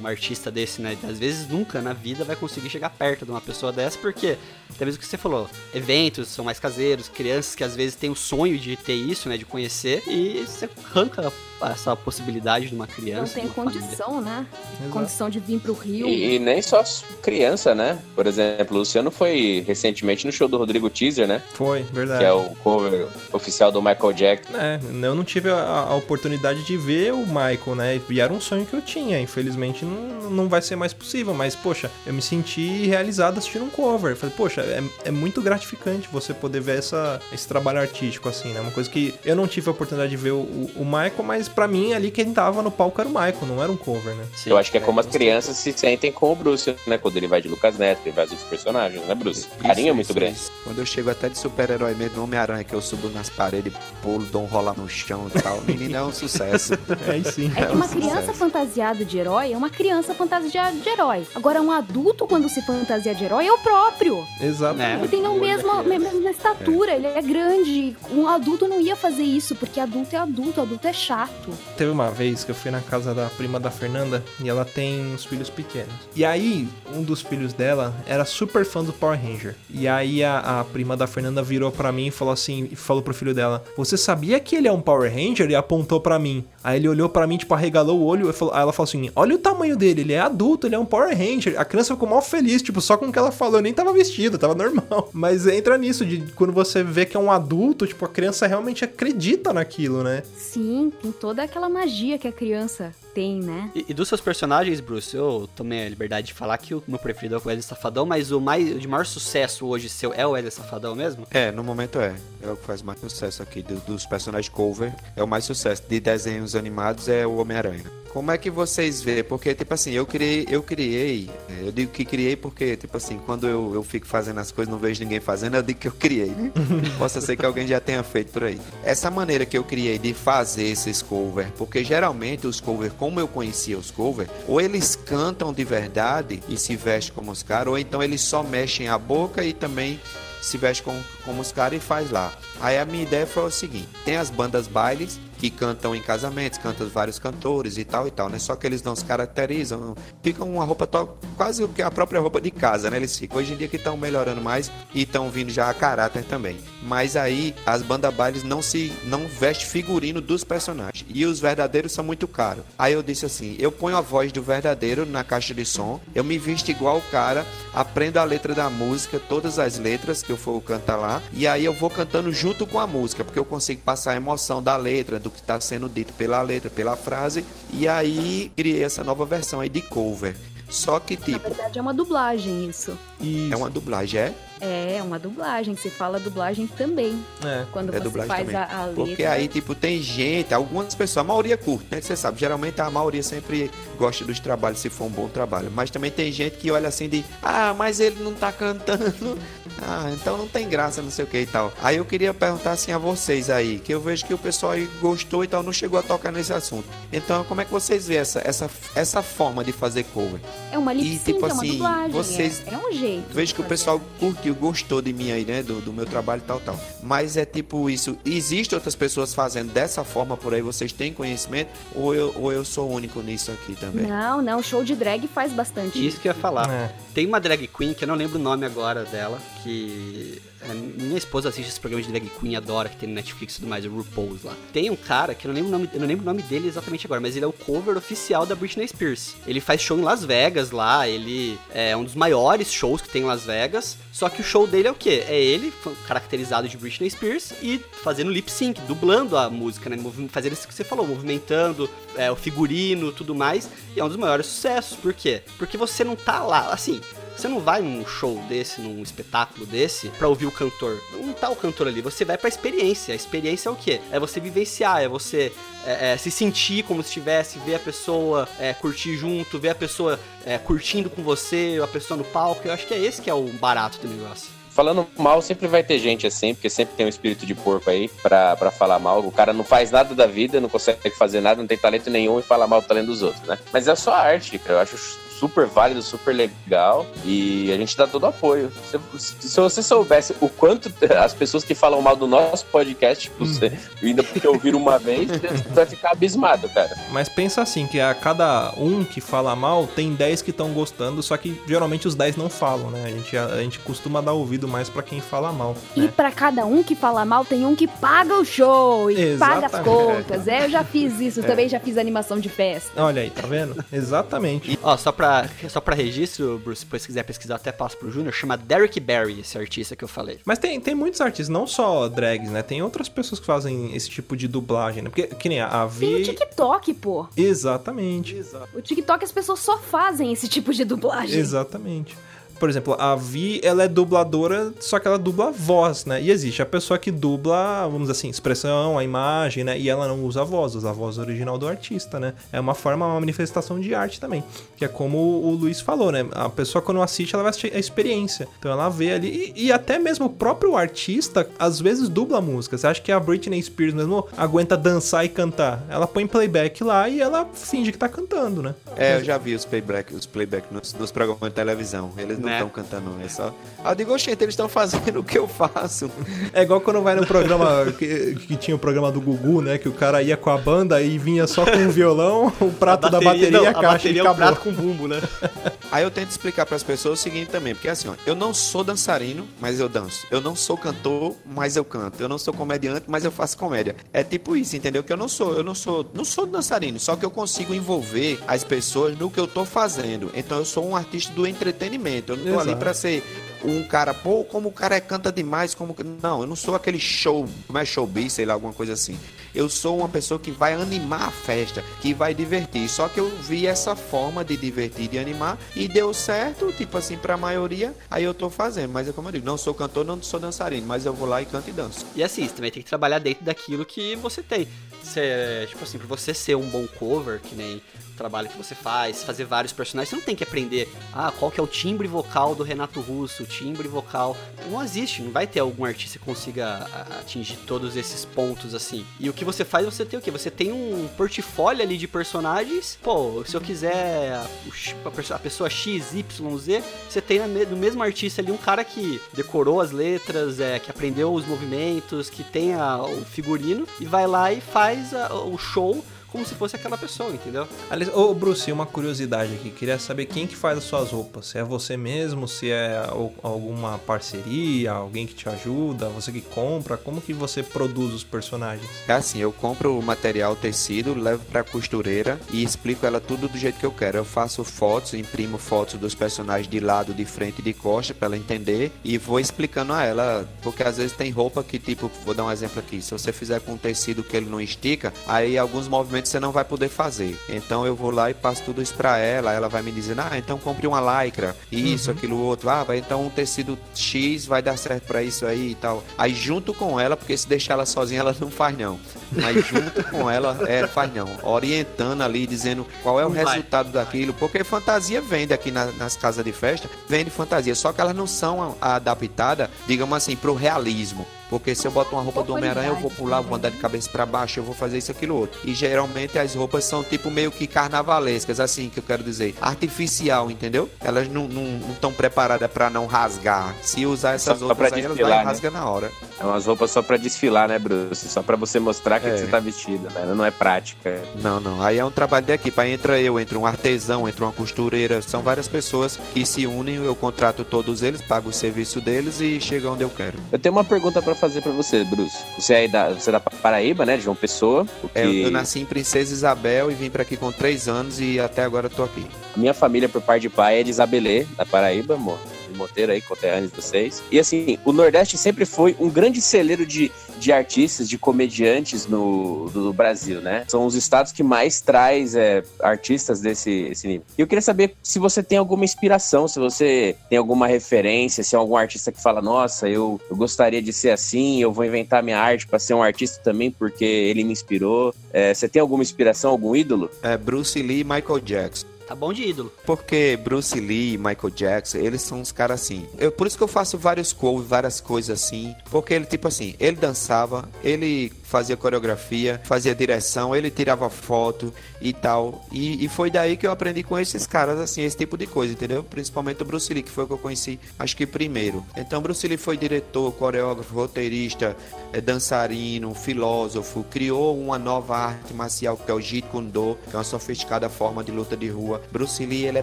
B: um artista desse, né? Às vezes nunca na vida vai conseguir chegar perto de uma pessoa dessa, porque, até mesmo o que você falou, eventos são mais caseiros, crianças que às vezes têm o sonho de ter isso, né? De conhecer, e você arranca essa possibilidade de uma criança.
D: Não tem
B: uma família.
D: condição, né?
A: exato.
D: Condição de vir pro Rio.
C: E, e nem só criança, né? Por exemplo, o Luciano foi recentemente no show do Rodrigo Teaser, né?
A: Foi, verdade.
C: Que é o cover oficial do Michael Jackson.
A: É, eu não tive a, a oportunidade de ver o Michael, né? E era um sonho que eu tinha. Infelizmente não, não vai ser mais possível. Mas, poxa, eu me senti realizado assistindo um cover. Falei, poxa, é, é muito gratificante você poder ver essa, esse trabalho artístico, assim, né? Uma coisa que eu não tive a oportunidade de ver o, o- o Michael, mas pra mim ali quem tava no palco era o Michael, não era um cover, né?
B: Sim.
C: Eu acho que é como as crianças se sentem com o Bruce, né? Quando ele vai de Lucas Neto, ele vai dos personagens, né, Bruce? O carinho é muito
E: Isso,
C: grande.
E: isso. Quando eu chego até de super-herói mesmo, Homem-Aranha, que eu subo nas paredes, pulo, dou um rolar no chão e tal. Menino é um sucesso.
A: É sim.
D: É que uma
E: um
D: criança
E: sucesso.
D: fantasiada de herói é uma criança fantasiada de herói. Agora, um adulto, quando se fantasia de herói, é o próprio.
A: Exato.
B: É.
D: Ele tem a mesma, mesma estatura, ele é grande. Um adulto não ia fazer isso, porque adulto é adulto, adulto é chato.
A: Teve uma vez que eu fui na casa da prima da Fernanda e ela tem uns filhos pequenos. E aí, um dos filhos dela era super fã do Power Ranger. E aí a, a prima da Fernanda virou pra mim e falou assim, falou pro filho dela: "Você sabia que ele é um Power Ranger?" E apontou pra mim. Aí ele olhou pra mim, tipo, arregalou o olho e falou, aí ela falou assim: "Olha o tamanho dele, ele é adulto, ele é um Power Ranger". A criança ficou mal feliz, tipo, só com o que ela falou, eu nem tava vestido, tava normal. Mas entra nisso de quando você vê que é um adulto, tipo, a criança realmente acredita naquilo, né?
D: Sim, tem toda aquela magia que a criança tem, né?
B: E, e dos seus personagens, Bruce, eu tomei a liberdade de falar que o meu preferido é o Wesley Safadão, mas o mais o de maior sucesso hoje seu é o Wesley Safadão mesmo?
E: É, no momento é. É o que faz mais sucesso aqui do- dos personagens cover. É o mais sucesso. De desenhos animados é o Homem-Aranha. Como é que vocês vê? Porque, tipo assim, eu criei, eu criei, é, eu digo que criei porque, tipo assim, quando eu, eu fico fazendo as coisas, não vejo ninguém fazendo, eu digo que eu criei, né? Possa ser que alguém já tenha feito por aí. Essa maneira que eu criei de fazer esses covers, porque geralmente os covers, como eu conhecia os covers, ou eles cantam de verdade e se vestem como os caras, ou então eles só mexem a boca e também se veste como, como os caras e faz lá. Aí a minha ideia foi o seguinte: tem as bandas bailes que cantam em casamentos, cantam vários cantores e tal e tal, né? Só que eles não se caracterizam, ficam uma roupa to- quase que a própria roupa de casa, né? Eles ficam. Hoje em dia que estão melhorando mais e estão vindo já a caráter também. Mas aí as bandas bailes não se não veste figurino dos personagens e os verdadeiros são muito caros. Aí eu disse assim: eu ponho a voz do verdadeiro na caixa de som, eu me visto igual o cara, aprendo a letra da música, todas as letras que eu for cantar lá, e aí eu vou cantando junto com a música, porque eu consigo passar a emoção da letra, do que está sendo dito pela letra, pela frase, e aí criei essa nova versão aí de cover. Só que
D: Na
E: tipo,
D: verdade é uma dublagem isso.
A: E
E: é uma dublagem, é?
D: É, uma dublagem. Você fala dublagem também.
A: é.
D: Quando
E: É
D: você
E: dublagem
D: faz a, a letra.
E: Porque aí, tipo, tem gente, algumas pessoas, a maioria curte, né? Você sabe, geralmente a maioria sempre gosta dos trabalhos, se for um bom trabalho. Mas também tem gente que olha assim de, ah, mas ele não tá cantando. Ah, então não tem graça, não sei o que e tal. Aí eu queria perguntar assim a vocês aí, que eu vejo que o pessoal aí gostou e tal, não chegou a tocar nesse assunto. Então, como é que vocês veem essa, essa, essa forma de fazer cover?
D: É uma lip sync,
E: tipo
D: é uma
E: assim,
D: dublagem.
E: vocês-
D: É, é um jeito.
E: Vejo que o
D: de
E: pessoal curtiu, gostou de mim aí, né? Do, do meu trabalho e tal, tal. Mas é tipo isso. Existem outras pessoas fazendo dessa forma por aí? Vocês têm conhecimento? Ou eu, ou eu sou o único nisso aqui também?
D: Não, não, show de drag faz bastante.
B: Isso que eu ia falar.
A: É.
B: Tem uma drag queen, que eu não lembro o nome agora dela, que. Minha esposa assiste esse programa de drag queen, adora, que tem no Netflix e tudo mais, o RuPaul's lá. Tem um cara, que eu não lembro o nome, eu não lembro o nome dele exatamente agora, mas ele é o cover oficial da Britney Spears. Ele faz show em Las Vegas lá, ele é um dos maiores shows que tem em Las Vegas. Só que o show dele é o quê? É ele, caracterizado de Britney Spears, e fazendo lip sync, dublando a música, né? Fazendo isso que você falou, movimentando é, o figurino tudo mais. E é um dos maiores sucessos. Por quê? Porque você não tá lá, assim. Você não vai num show desse, num espetáculo desse, pra ouvir o cantor. Não tá o cantor ali, você vai pra experiência. A experiência é o quê? É você vivenciar, é você é, é, se sentir como se estivesse, ver a pessoa é, curtir junto, ver a pessoa é, curtindo com você, a pessoa no palco. Eu acho que é esse que é o barato do negócio.
C: Falando mal, sempre vai ter gente assim, porque sempre tem um espírito de porco aí pra, pra falar mal. O cara não faz nada da vida, não consegue fazer nada, não tem talento nenhum e fala mal do talento dos outros, né? Mas é só arte, cara. Eu acho super válido, super legal e a gente dá todo o apoio. Se, se você soubesse o quanto as pessoas que falam mal do nosso podcast, tipo, você ainda porque ouviram uma vez, você vai ficar abismado, cara.
A: Mas pensa assim, que a cada um que fala mal, tem 10 que estão gostando, só que geralmente os 10 não falam, né? A gente, a, a gente costuma dar ouvido mais pra quem fala mal,
D: E
A: né?
D: pra cada um que fala mal, tem um que paga o show e paga as
A: Exatamente.
D: contas. É, eu já fiz isso, também já fiz animação de festa.
A: Olha aí, tá vendo? Exatamente.
B: Ó, só pra, só pra registro, Bruce, depois se quiser pesquisar, até passo pro Júnior, chama Derek Barry, esse artista que eu falei.
A: Mas tem, tem muitos artistas, não só drags, né? Tem outras pessoas que fazem esse tipo de dublagem, né? Porque, que nem a
D: Tem o
A: Vi...
D: TikTok, pô.
A: Exatamente.
D: O TikTok as pessoas só fazem esse tipo de dublagem.
A: Exatamente. Por exemplo, a Vi, ela é dubladora, só que ela dubla voz, né? E existe a pessoa que dubla, vamos dizer assim, expressão, a imagem, né? E ela não usa a voz, usa a voz original do artista, né? É uma forma, uma manifestação de arte também. Que é como o Luiz falou, né? A pessoa quando assiste, ela vai assistir a experiência. Então ela vê ali, e, e até mesmo o próprio artista, às vezes dubla a música. Você acha que a Britney Spears mesmo aguenta dançar e cantar? Ela põe playback lá e ela finge que tá cantando, né?
E: É, eu já vi os playback, os playback nos, nos programas de televisão. Eles não não
B: Né?
E: estão cantando, é só. Aí eu digo, oxente, eles estão fazendo o que eu faço.
A: É igual quando vai no programa que, que tinha o programa do Gugu, né? Que o cara ia com a banda e vinha só com o violão, o prato da bateria
B: não,
A: e a caixa
B: bateria
A: e
B: é um prato com bumbo, né?
E: Aí eu tento explicar para as pessoas o seguinte também, porque assim, ó, eu não sou dançarino, mas eu danço. Eu não sou cantor, mas eu canto. Eu não sou comediante, mas eu faço comédia. É tipo isso, entendeu? Que eu não sou, eu não sou, não sou dançarino, só que eu consigo envolver as pessoas no que eu tô fazendo. Então eu sou um artista do entretenimento. Eu não tô ali
A: Exato.
E: para ser um cara, pô, como o cara é, canta demais, como que- não, eu não sou aquele show, como é showbiz, sei lá, alguma coisa assim. Eu sou uma pessoa que vai animar a festa, que vai divertir. Só que eu vi essa forma de divertir, de animar e deu certo, tipo assim, pra maioria, aí eu tô fazendo. Mas é como eu digo, não sou cantor, não sou dançarino, mas eu vou lá e canto e danço.
B: E assim, você também tem que trabalhar dentro daquilo que você tem. Você, tipo assim, pra você ser um bom cover, que nem trabalho que você faz, fazer vários personagens, você não tem que aprender, ah, qual que é o timbre vocal do Renato Russo, o timbre vocal. Não existe, não vai ter algum artista que consiga atingir todos esses pontos assim. E o que você faz, você tem o quê? Você tem um portfólio ali de personagens. Pô, se eu quiser a, pessoa X, Y, Z, você tem no mesmo artista ali um cara que decorou as letras, é, que aprendeu os movimentos, que tem a- o figurino e vai lá e faz a- o show como se fosse aquela pessoa, entendeu?
A: Aliás, ô Bruce, uma curiosidade aqui. Queria saber quem que faz as suas roupas. Se é você mesmo, se é al- alguma parceria, alguém que te ajuda, você que compra. Como que você produz os personagens?
E: É assim, eu compro o material, o tecido, levo pra costureira e explico ela tudo do jeito que eu quero. Eu faço fotos, imprimo fotos dos personagens de lado, de frente e de costa pra ela entender e vou explicando a ela, porque às vezes tem roupa que tipo, vou dar um exemplo aqui, se você fizer com um tecido que ele não estica, aí alguns movimentos você não vai poder fazer. Então eu vou lá e passo tudo isso pra ela, ela vai me dizendo: "Ah, então compre uma lycra, isso, aquilo outro. Ah, vai então um tecido X vai dar certo pra isso aí e tal". Aí junto com ela, porque se deixar ela sozinha ela não faz não. Mas junto com ela, é, faz não. Orientando ali, dizendo qual é o
B: Não vai.
E: resultado daquilo. Porque fantasia vende aqui na- nas casas de festa, vende fantasia. Só que elas não são adaptadas, digamos assim, pro realismo. Porque se eu boto uma roupa do Homem-Aranha, eu vou pular, vou andar de cabeça pra baixo, eu vou fazer isso, aquilo, outro. E geralmente as roupas são tipo meio que carnavalescas, assim que eu quero dizer. Artificial, entendeu? Elas não estão preparadas pra não rasgar. Se usar essas
C: Só
E: outras
C: pra
E: aí, elas
C: desfilar,
E: vai
C: né?
E: rasga na hora.
C: É umas roupas só pra desfilar, né, Bruce? Só pra você mostrar que,
E: É.
C: que você tá vestido, né? Não é prática.
E: Não, não. Aí é um trabalho de equipe. Aí entra eu, entra um artesão, entra uma costureira. São várias pessoas que se unem. Eu contrato todos eles, pago o serviço deles e chega onde eu quero.
C: Eu tenho uma pergunta pra fazer pra você, Bruce. Você é, da, você é da Paraíba, né? De João Pessoa. o
E: É, eu- nasci em Princesa Isabel e vim pra aqui com três anos e até agora eu tô aqui.
C: A minha família, por parte de pai, é de Isabelê, da Paraíba, amor. De Monteiro aí, conterrâneos de vocês. E assim, o Nordeste sempre foi um grande celeiro de, de artistas, de comediantes no, Brasil, né? São os estados que mais traz é, artistas desse esse nível. E eu queria saber se você tem alguma inspiração, se você tem alguma referência, se é algum artista que fala, nossa, eu, eu gostaria de ser assim, eu vou inventar minha arte pra ser um artista também, porque ele me inspirou. É, você tem alguma inspiração, algum ídolo?
E: É Bruce Lee e Michael Jackson.
B: Tá bom de ídolo.
E: Porque Bruce Lee e Michael Jackson, eles são uns caras assim. Eu, por isso que eu faço vários covers, várias coisas assim. Porque ele, tipo assim, ele dançava, ele fazia coreografia, fazia direção, ele tirava foto e tal. E, e foi daí que eu aprendi com esses caras, assim, esse tipo de coisa, entendeu? Principalmente o Bruce Lee, que foi o que eu conheci, acho que primeiro. Então, Bruce Lee foi diretor, coreógrafo, roteirista, é, dançarino, filósofo, criou uma nova arte marcial que é o Jeet Kune Do, que é uma sofisticada forma de luta de rua. Bruce Lee, ele é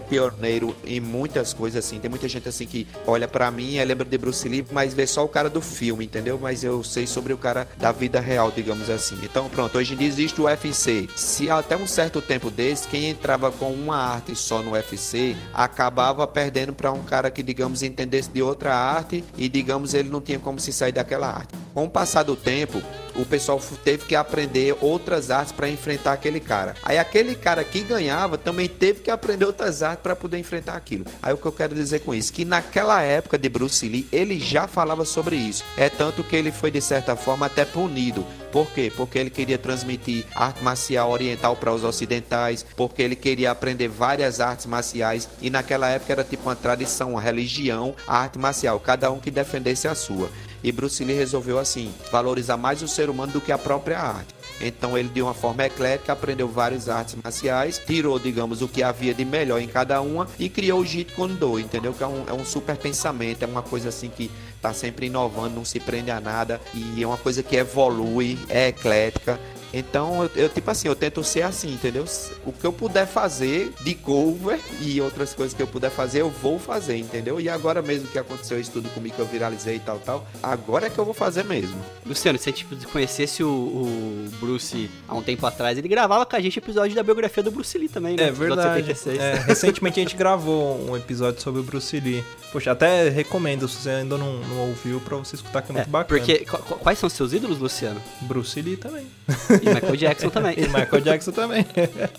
E: pioneiro em muitas coisas assim. Tem muita gente assim que olha pra mim e lembra de Bruce Lee, mas vê só o cara do filme, entendeu? Mas eu sei sobre o cara da vida real, digamos assim. Então, pronto, hoje em dia existe o UFC. Se até um certo tempo desse, quem entrava com uma arte só no UFC acabava perdendo pra um cara que, digamos, entendesse de outra arte e, digamos, ele não tinha como se sair daquela arte. Com o passar do tempo, o pessoal teve que aprender outras artes para enfrentar aquele cara. Aí aquele cara que ganhava também teve que aprender outras artes para poder enfrentar aquilo. Aí o que eu quero dizer com isso, que naquela época de Bruce Lee, ele já falava sobre isso. É tanto que ele foi de certa forma até punido. Por quê? Porque ele queria transmitir arte marcial oriental para os ocidentais, porque ele queria aprender várias artes marciais e naquela época era tipo uma tradição, uma religião, a arte marcial, cada um que defendesse a sua. E Bruce Lee resolveu assim, valorizar mais o ser humano do que a própria arte. Então ele de uma forma eclética aprendeu várias artes marciais, tirou, digamos, o que havia de melhor em cada uma e criou o Jeet Kune Do, entendeu? Que é um, é um super pensamento, é uma coisa assim que tá sempre inovando, não se prende a nada e é uma coisa que evolui, é eclética. Então, eu, eu, tipo assim, eu tento ser assim, entendeu? O que eu puder fazer de cover e outras coisas que eu puder fazer, eu vou fazer, entendeu? E agora mesmo que aconteceu isso tudo comigo, que eu viralizei e tal, tal, agora é que eu vou fazer mesmo.
B: Luciano, se a gente conhecesse o, o Bruce há um tempo atrás, ele gravava com a gente episódio da biografia do Bruce Lee também, né?
A: É verdade. É, recentemente a gente gravou um episódio sobre o Bruce Lee. Poxa, até recomendo, se você ainda não, não ouviu, pra você escutar, que é muito é, bacana.
B: Porque, quais são seus ídolos, Luciano?
A: Bruce Lee também.
B: E Michael Jackson também.
A: e Michael Jackson também.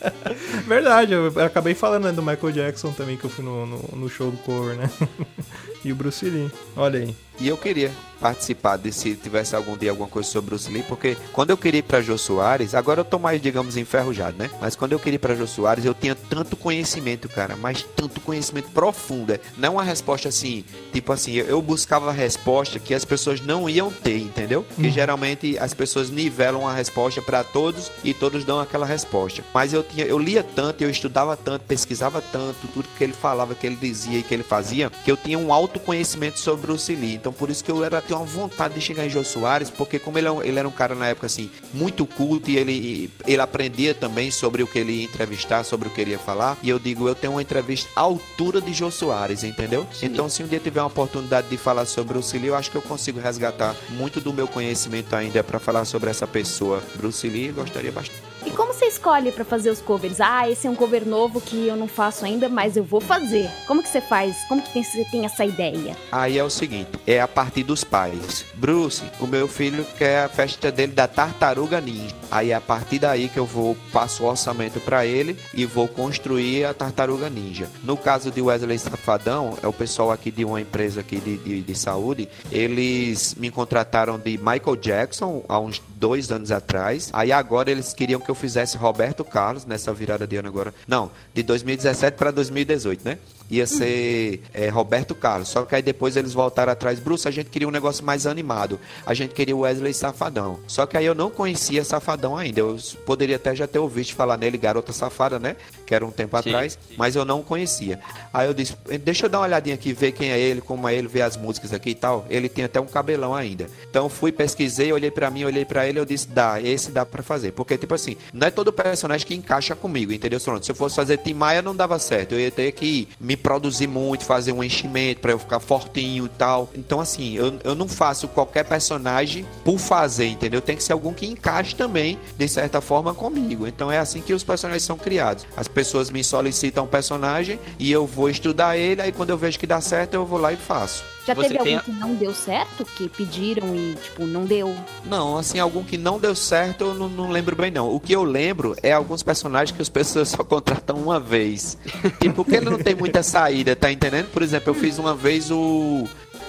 A: Verdade, eu acabei falando né, do Michael Jackson também, que eu fui no, no, no show do cover, né? e o Bruce Lee, olha aí.
E: E eu queria participar de se tivesse algum dia alguma coisa sobre Bruce Lee, porque quando eu queria ir para Jô Soares, agora eu tô mais, digamos, enferrujado, né? Mas quando eu queria ir para Jô Soares, eu tinha tanto conhecimento, cara, mas tanto conhecimento profundo. É. Não uma resposta assim, tipo assim, eu buscava a resposta que as pessoas não iam ter, entendeu? Porque hum. geralmente as pessoas nivelam a resposta para todos e todos dão aquela resposta. Mas eu tinha, eu lia tanto, eu estudava tanto, pesquisava tanto, tudo que ele falava, que ele dizia e que ele fazia, que eu tinha um autoconhecimento sobre Bruce Lee. Então por isso que eu era tinha uma vontade de chegar em Jô Soares, porque como ele, é ele era um cara na época assim, muito culto e ele, ele aprendia também sobre o que ele ia entrevistar, sobre o que ele ia falar. E eu digo, eu tenho uma entrevista à altura de Jô Soares, entendeu? Sim. Então se um dia tiver uma oportunidade de falar sobre o Lee, eu acho que eu consigo resgatar muito do meu conhecimento ainda para falar sobre essa pessoa. Bruce Lee, gostaria bastante.
D: E como você escolhe para fazer os covers? Ah, esse é um cover novo que eu não faço ainda, mas eu vou fazer. Como que você faz? Como que você tem essa ideia?
E: Aí é o seguinte, é a partir dos pais. Bruce, o meu filho quer a festa dele da Tartaruga Ninja. Aí é a partir daí que eu vou passo o orçamento para ele e vou construir a Tartaruga Ninja. No caso de Wesley Safadão, é o pessoal aqui de uma empresa aqui de, de, de saúde, eles me contrataram de Michael Jackson há uns dois anos atrás. Aí agora eles queriam que eu fizesse Roberto Carlos nessa virada de ano agora. Não, de 2017 para 2018, né? Ia ser é, Roberto Carlos. Só que aí depois eles voltaram atrás. Bruce, a gente queria um negócio mais animado. A gente queria o Wesley Safadão. Só que aí eu não conhecia Safadão ainda. Eu poderia até já ter ouvido falar nele, Garota Safada, né? Que era um tempo sim, atrás. Sim. Mas eu não conhecia. Aí eu disse, deixa eu dar uma olhadinha aqui, ver quem é ele, como é ele, ver as músicas aqui e tal. Ele tem até um cabelão ainda. Então fui, pesquisei, olhei para mim, olhei para ele, eu disse, dá, esse dá para fazer. Porque, tipo assim, não é todo personagem que encaixa comigo, entendeu? Se eu fosse fazer Tim Maia, não dava certo. Eu ia ter que me produzir muito, fazer um enchimento para eu ficar fortinho e tal. Então, assim, eu, eu não faço qualquer personagem por fazer, entendeu? Tem que ser algum que encaixe também, de certa forma, comigo. Então, é assim que os personagens são criados. As pessoas me solicitam um personagem e eu vou estudar ele, aí quando eu vejo que dá certo, eu vou lá e faço.
D: Já Você teve algum que não deu certo? Que pediram e, tipo, não deu?
E: Não, assim, algum que não deu certo, eu não, não lembro bem, não. O que eu lembro é alguns personagens que as pessoas só contratam uma vez. tipo, porque ele não tem muita saída, tá entendendo? Por exemplo, eu fiz uma vez o.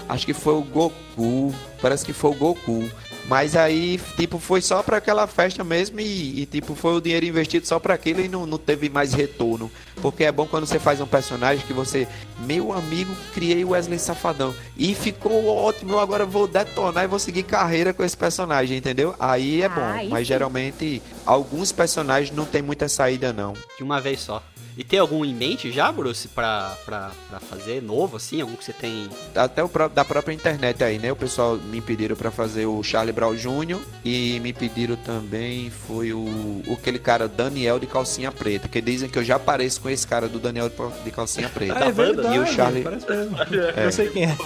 E: Acho que foi o Goku. Parece que foi o Goku. Mas aí, tipo, foi só para aquela festa mesmo e, e, tipo, foi o dinheiro investido só para aquilo e não, não teve mais retorno. Porque é bom quando você faz um personagem que você, meu amigo, criei o Wesley Safadão e ficou ótimo, eu agora vou detonar e vou seguir carreira com esse personagem, entendeu? Aí é bom, ah, mas geralmente alguns personagens não tem muita saída não.
B: De uma vez só. E tem algum em mente já, Bruce, pra, pra, pra fazer novo, assim? Algum que você tem.
E: Até o próprio, da própria internet aí, né? O pessoal me pediram pra fazer o Charlie Brown Jr. e me pediram também foi o, o aquele cara Daniel de calcinha preta. Que dizem que eu já pareço com esse cara do Daniel de calcinha preta.
A: Ah, é verdade, e o Charlie. Parece mesmo. É. Eu sei quem é.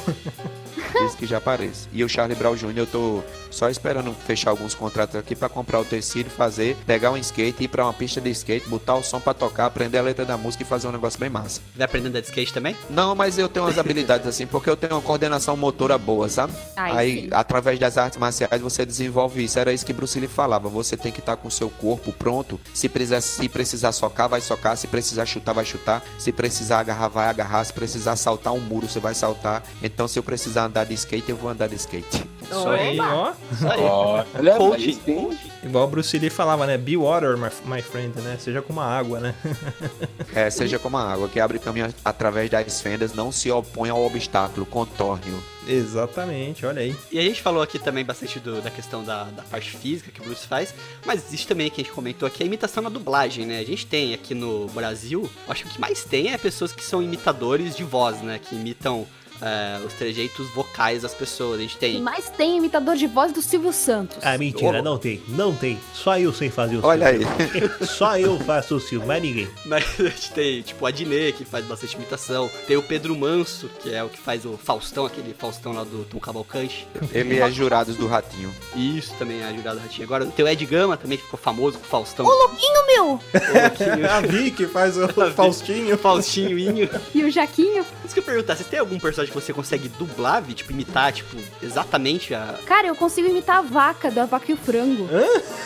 E: Que já aparece. E o Charlie Brown Jr. eu tô só esperando fechar alguns contratos aqui para comprar o tecido, fazer, pegar um skate, ir para uma pista de skate, botar o som para tocar, aprender a letra da música e fazer um negócio bem massa.
B: Vai aprendendo de skate também?
E: Não, mas eu tenho umas habilidades assim, porque eu tenho uma coordenação motora boa, sabe? Ai, Aí, sim. através das artes marciais, você desenvolve isso. Era isso que Bruce Lee falava. Você tem que estar tá com o seu corpo pronto. Se precisar, se precisar socar, vai socar. Se precisar chutar, vai chutar. Se precisar agarrar, vai agarrar. Se precisar saltar um muro, você vai saltar. Então, se eu precisar andar de skate, eu vou andar de skate.
A: Isso aí, ó.
B: Isso aí.
C: Olha,
B: Coaching.
C: aí sim.
A: Igual o Bruce Lee falava, né? Be water, my, my friend, né? Seja como a água, né?
E: É, seja como a água que abre caminho através das fendas, não se opõe ao obstáculo, contorne-o.
A: Exatamente, olha aí.
B: E a gente falou aqui também bastante do- da questão da, da parte física que o Bruce faz, mas existe também que a gente comentou aqui a imitação na dublagem, né? A gente tem aqui no Brasil, acho que o que mais tem é pessoas que são imitadores de voz, né? Que imitam é, os trejeitos vocais das pessoas. A gente
D: E
B: tem.
D: mais tem imitador de voz do Silvio Santos.
A: Ah, mentira, não tem, não tem. Só eu sei fazer o
E: Olha aí.
A: Só eu faço o Silvio, mais ninguém.
B: Mas a gente tem, tipo, o Adnet, que faz bastante imitação. Tem o Pedro Manso, que é o que faz o Faustão, aquele Faustão lá do Tom Cavalcante.
E: Ele é jurado do Ratinho.
B: E isso também é ajudado a Ratinho. Agora tem o Ed Gama também, que ficou famoso com o Faustão.
D: Ô, louquinho, meu!
A: a Vicky faz o Faustinho.
B: Faustinho, Inho.
D: E o Jaquinho?
B: Isso que eu perguntar, vocês têm algum personagem que você consegue dublar, Vi? tipo, imitar, tipo, exatamente a.
D: Cara, eu consigo imitar a vaca, da vaca e o frango.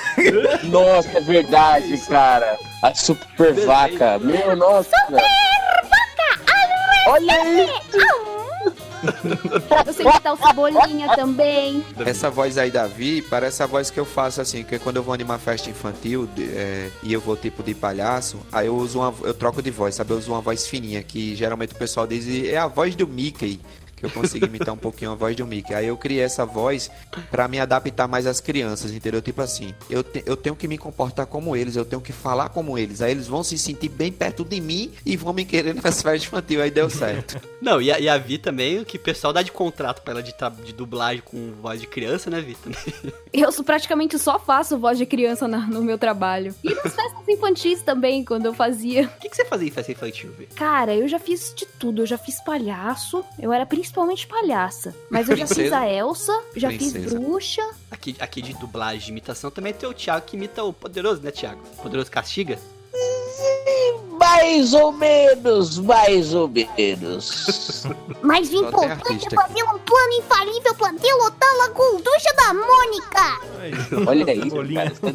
C: Nossa, é verdade, cara. A super vaca. Meu, nossa. Olha aí.
D: Eu sei imitar o Cebolinha também.
E: Essa voz aí, Davi, parece a voz que eu faço assim, que quando eu vou animar festa infantil é, e eu vou tipo de palhaço, aí eu uso uma, eu troco de voz, sabe? Eu uso uma voz fininha, que geralmente o pessoal diz é a voz do Mickey. Que eu consigo imitar um pouquinho a voz do Mickey. Aí eu criei essa voz pra me adaptar mais às crianças, entendeu? Tipo assim, eu, te- eu tenho que me comportar como eles, eu tenho que falar como eles. Aí eles vão se sentir bem perto de mim e vão me querer nas festas infantil. Aí deu certo.
B: Não, e a, e a Vi também, que o pessoal dá de contrato pra ela de, de dublagem com voz de criança, né, Vi? Também.
D: Eu praticamente só faço voz de criança na- no meu trabalho. E nas festas infantis também, quando eu fazia.
B: O que, que você fazia em festa infantil, Vi?
D: Cara, eu já fiz de tudo. Eu já fiz palhaço. Eu era principalmente palhaça. Mas eu já fiz a Elsa, já fiz
E: Princesa.
D: bruxa.
B: Aqui, aqui de dublagem, de imitação, também tem o Thiago que imita o Poderoso, né, Thiago? Poderoso Castiga.
C: Mais ou menos, mais ou menos.
G: Mais importante é fazer um plano infalível pra derrotar a gorducha da Mônica.
C: Olha isso,
A: Bolinha
C: cara.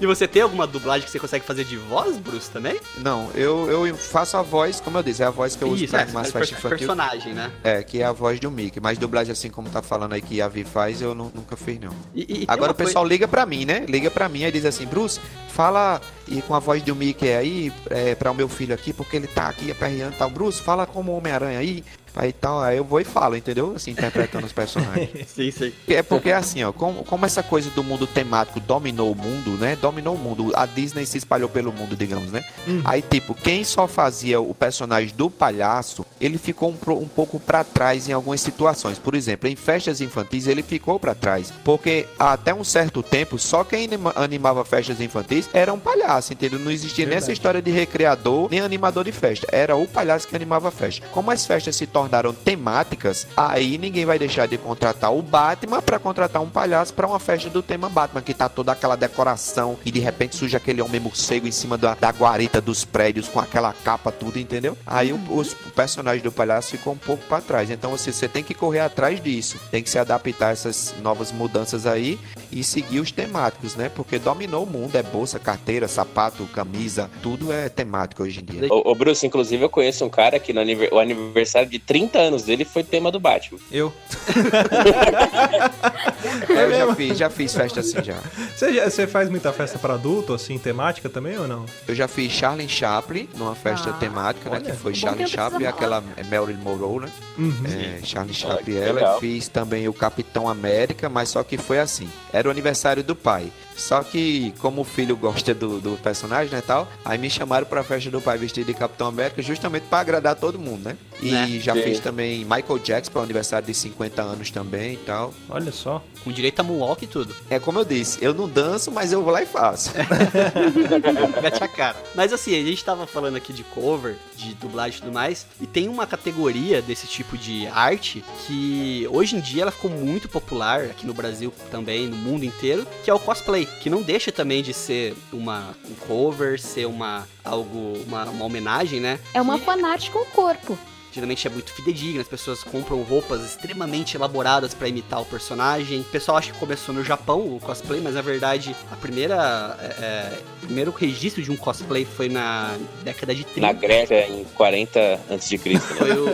B: E você tem alguma dublagem que você consegue fazer de voz, Bruce, também?
E: Não, eu, eu faço a voz, como eu disse, é a voz que eu uso
B: Isso,
E: pra
B: é, é,
E: festas
B: per-
E: infantil.
B: personagem, né?
E: É, que é a voz do Mickey. Mas dublagem assim como tá falando aí que a Vi faz, eu nu- nunca fiz, não.
B: E- e-
E: Agora o pessoal liga pra mim, né? Liga pra mim e diz assim, Bruce, fala e com a voz do Mickey aí, é, pra o meu filho aqui, porque ele tá aqui aperreando e tal. Bruce, fala como Homem-Aranha aí. Aí tal, aí eu vou e falo, entendeu? Assim, interpretando os personagens.
B: Sim, sim.
E: É porque assim, ó, como, como essa coisa do mundo temático dominou o mundo, né? Dominou o mundo. A Disney se espalhou pelo mundo, digamos, né? Aí, tipo, quem só fazia o personagem do palhaço, ele ficou um, um pouco pra trás em algumas situações. Por exemplo, em festas infantis, ele ficou pra trás. Porque até um certo tempo, só quem anima- animava festas infantis era um palhaço, entendeu? Não existia nem essa história de recreador, nem animador de festa. Era o palhaço que animava a festa. Como as festas se tornaram temáticas, aí ninguém vai deixar de contratar o Batman pra contratar um palhaço pra uma festa do tema Batman, que tá toda aquela decoração e de repente surge aquele homem morcego em cima da, da guarita dos prédios com aquela capa tudo, entendeu? Aí o, os- o personagem do palhaço ficou um pouco pra trás. Então você, você tem que correr atrás disso. Tem que se adaptar a essas novas mudanças aí e seguir os temáticos, né? Porque dominou o mundo, é bolsa, carteira, sapato, camisa, tudo é temático hoje em dia.
C: Ô, ô, Bruce, inclusive eu conheço um cara que no aniver- o aniversário de 30 anos dele foi tema do Batman.
A: Eu.
E: Eu já fiz, já fiz festa assim já.
A: Você, já- você faz muita festa pra adulto, assim, temática também ou não?
E: Eu já fiz Charlie Chaplin numa festa
D: Ah,
E: temática, né?
A: olha,
E: Que foi Charlie Chaplin, aquela é Marilyn Monroe, né?
A: Uhum.
E: É, Charlie Chaplin, ela.
C: legal.
E: Fiz também o Capitão América, mas só que foi assim. Era o aniversário do pai. Só que, como o filho gosta do, do personagem, né, tal, aí me chamaram pra festa do pai vestido de Capitão América justamente pra agradar todo mundo, né? E
B: Né?
E: já Fiz também Michael Jackson para o aniversário de 50 anos também e tal.
A: Olha só.
B: Com direito a moonwalk e tudo.
E: É como eu disse, eu não danço, mas eu vou lá e faço.
B: Mete a cara. Mas assim, a gente tava falando aqui de cover, de dublagem e tudo mais, e tem uma categoria desse tipo de arte que hoje em dia ela ficou muito popular aqui no Brasil também, no mundo inteiro, que é o cosplay, que não deixa também de ser uma um cover, ser uma algo uma, uma homenagem, né?
D: É uma
B: Que-
D: fanática com o corpo.
B: Geralmente é muito fidedigna, as pessoas compram roupas extremamente elaboradas para imitar o personagem. O pessoal acha que começou no Japão o cosplay, mas na verdade a primeira é, é, o primeiro registro de um cosplay foi na década de 30.
C: Na Grécia, em 40 a.C., né?
B: Foi, o,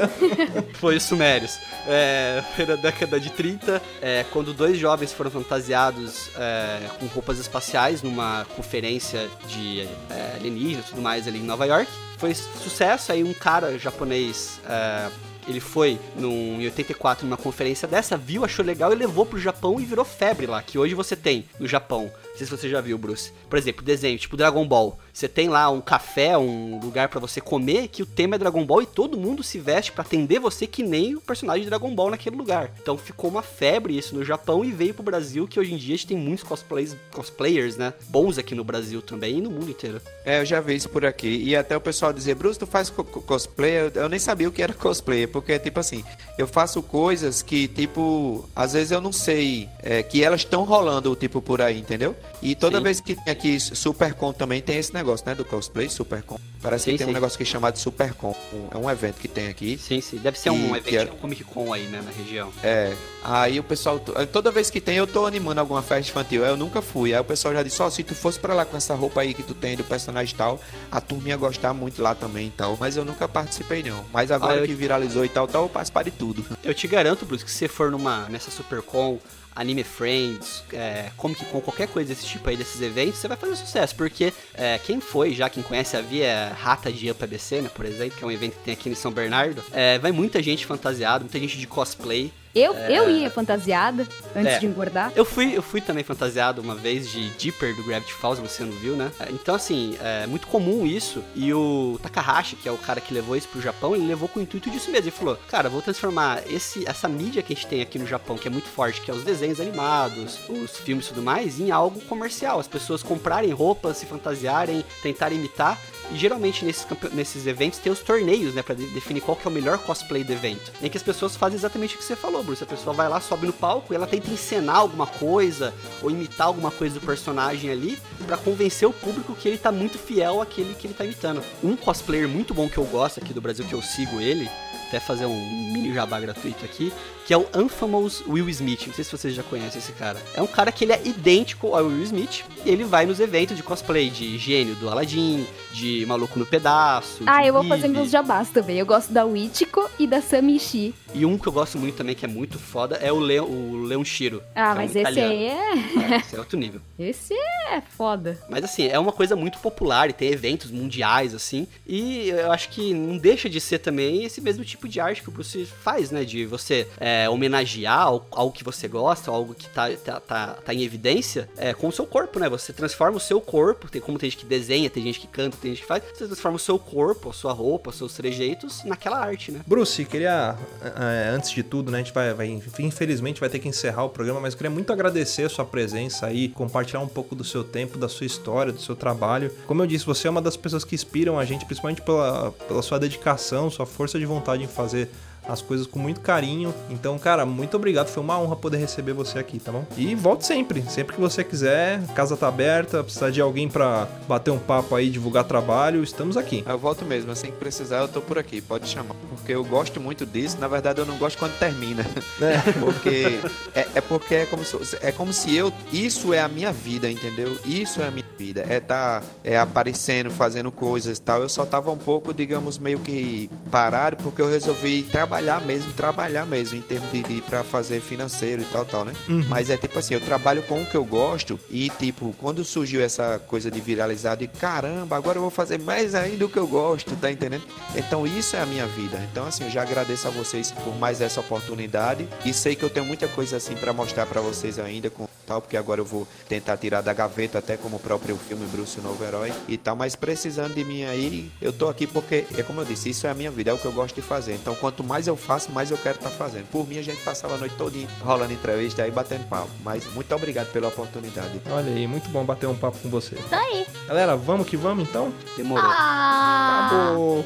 B: foi os Sumérios. É, foi na década de 30, é, quando dois jovens foram fantasiados é, com roupas espaciais numa conferência de é, alienígenas e tudo mais ali em Nova York. Foi sucesso, aí um cara japonês é, ele foi num, em 84 numa conferência dessa, viu, achou legal e levou pro Japão e virou febre lá, que hoje você tem no Japão. Não sei se você já viu, Bruce. Por exemplo, desenho, tipo Dragon Ball. Você tem lá um café, um lugar para você comer, que o tema é Dragon Ball e todo mundo se veste para atender você que nem o personagem de Dragon Ball naquele lugar. Então ficou uma febre isso no Japão e veio pro Brasil, que hoje em dia a gente tem muitos cosplays, cosplayers, né? Bons aqui no Brasil também e no mundo inteiro.
E: É, eu já vi isso por aqui. E até o pessoal dizer, Bruce, tu faz co cosplay? Eu, eu, nem sabia o que era cosplay, porque, tipo assim, eu faço coisas que, tipo, às vezes eu não sei é, que elas estão rolando, tipo, por aí, entendeu? E toda Sim. vez que tem aqui Supercon também tem esse negócio, né? Do cosplay, Supercon. Parece sim, que tem sim. um negócio que é chamado Supercon. é um evento que tem aqui.
B: Sim, sim. Deve ser um evento é... Comic Con aí, né? Na região.
E: É. Aí o pessoal. Toda vez que tem, eu tô animando alguma festa infantil. Eu nunca fui. Aí o pessoal já disse: Ó, oh, se tu fosse pra lá com essa roupa aí que tu tem do personagem e tal, a turma ia gostar muito lá também e tal. Mas eu nunca participei, não. Mas agora ah, que viralizou e tal, tal, eu participar de tudo.
B: Eu te garanto, Bruce, que se você for numa, nessa Supercon Anime Friends, é, Comic Con, qualquer coisa desse tipo aí, desses eventos, você vai fazer sucesso, porque é, quem foi, já quem conhece a Via Rata de Up ABC, né, por exemplo, que é um evento que tem aqui em São Bernardo, é, vai muita gente fantasiada, muita gente de cosplay,
D: eu, é... eu ia fantasiada antes é. de engordar.
B: Eu fui, eu fui também fantasiado uma vez de Dipper do Gravity Falls, você não viu, né? É, então, assim, é muito comum isso. E o Takahashi, que é o cara que levou isso pro Japão, ele levou com o intuito disso mesmo. Ele falou: Cara, vou transformar esse, essa mídia que a gente tem aqui no Japão, que é muito forte, que é os desenhos animados, os filmes e tudo mais, em algo comercial. As pessoas comprarem roupas, se fantasiarem, tentarem imitar. E geralmente nesses, nesses eventos tem os torneios, né? Pra de definir qual que é o melhor cosplay do evento. Em que as pessoas fazem exatamente o que você falou, Bruce. A pessoa vai lá, sobe no palco e ela tenta encenar alguma coisa ou imitar alguma coisa do personagem ali para convencer o público que ele tá muito fiel àquele que ele tá imitando. Um cosplayer muito bom que eu gosto aqui do Brasil, que eu sigo ele, até fazer um mini jabá gratuito aqui, que é o Infamous Will Smith. Não sei se vocês já conhecem esse cara. É um cara que ele é idêntico ao Will Smith. Ele vai nos eventos de cosplay de gênio do Aladdin, de Maluco no Pedaço.
D: Ah, eu vou fazer meus jabás também. Eu gosto da Wichiko e da Samishi.
B: E um que eu gosto muito também, que é muito foda, é o Leon, o Leon Shiro.
D: Ah, mas é um esse aí é...
B: é... Esse é outro nível.
D: Esse é foda.
B: Mas assim, é uma coisa muito popular e tem eventos mundiais, assim. E eu acho que não deixa de ser também esse mesmo tipo de arte que o Bruce faz, né? De você é, homenagear algo que você gosta, algo que tá, tá, tá, tá, em evidência, é, com o seu corpo, né? Você transforma o seu corpo, tem como tem gente que desenha, tem gente que canta, tem gente que faz, você transforma o seu corpo, a sua roupa, os seus trejeitos naquela arte, né?
A: Bruce, queria, é, antes de tudo, né? A gente vai, vai, infelizmente vai ter que encerrar o programa, mas queria muito agradecer a sua presença aí, compartilhar um pouco do seu tempo, da sua história, do seu trabalho. Como eu disse, você é uma das pessoas que inspiram a gente, principalmente pela, pela sua dedicação, sua força de vontade em fazer as coisas com muito carinho. Então, cara, muito obrigado. Foi uma honra poder receber você aqui, tá bom? E volte sempre. Sempre que você quiser, casa tá aberta, precisar de alguém para bater um papo aí, divulgar trabalho, estamos aqui.
E: Eu volto mesmo, assim que precisar, eu tô por aqui, pode chamar. Porque eu gosto muito disso. Na verdade, eu não gosto quando termina. É. porque é, é, porque é como, se, é como se eu. Isso é a minha vida, entendeu? Isso é a minha vida. É tá é, aparecendo, fazendo coisas e tal. Eu só tava um pouco, digamos, meio que parado, porque eu resolvi trabalhar trabalhar mesmo, trabalhar mesmo, em termos de, de para fazer financeiro e tal, tal, né? Uhum. Mas é tipo assim, eu trabalho com o que eu gosto e, tipo, quando surgiu essa coisa de viralizado, e caramba, agora eu vou fazer mais ainda o que eu gosto, tá entendendo? Então isso é a minha vida. Então, assim, eu já agradeço a vocês por mais essa oportunidade e sei que eu tenho muita coisa assim para mostrar para vocês ainda com tal, porque agora eu vou tentar tirar da gaveta até como o próprio filme Bruce o Novo Herói e tal, mas precisando de mim aí, eu tô aqui porque, é como eu disse, isso é a minha vida, é o que eu gosto de fazer. Então, quanto mais eu faço, mais eu quero estar tá fazendo. Por mim, a gente passava a noite toda rolando entrevista aí, batendo papo. Mas muito obrigado pela oportunidade.
A: Olha aí, muito bom bater um papo com você.
G: Tá aí.
A: Galera, vamos que vamos então?
B: Demorou.
G: Ah.
B: Acabou.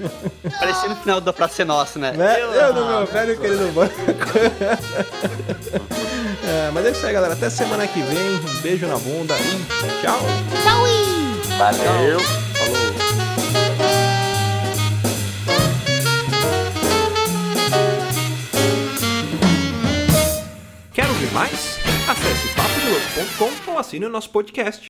B: Parecia no final da Praça Nossa, né?
A: né? Eu, eu no meu velho querido banco. é, mas é isso aí, galera. Até semana que vem. Um beijo na bunda e tchau.
G: Tchau.
C: Valeu.
B: Falou.
A: Mais? Acesse papodelouco.com ou assine o nosso podcast.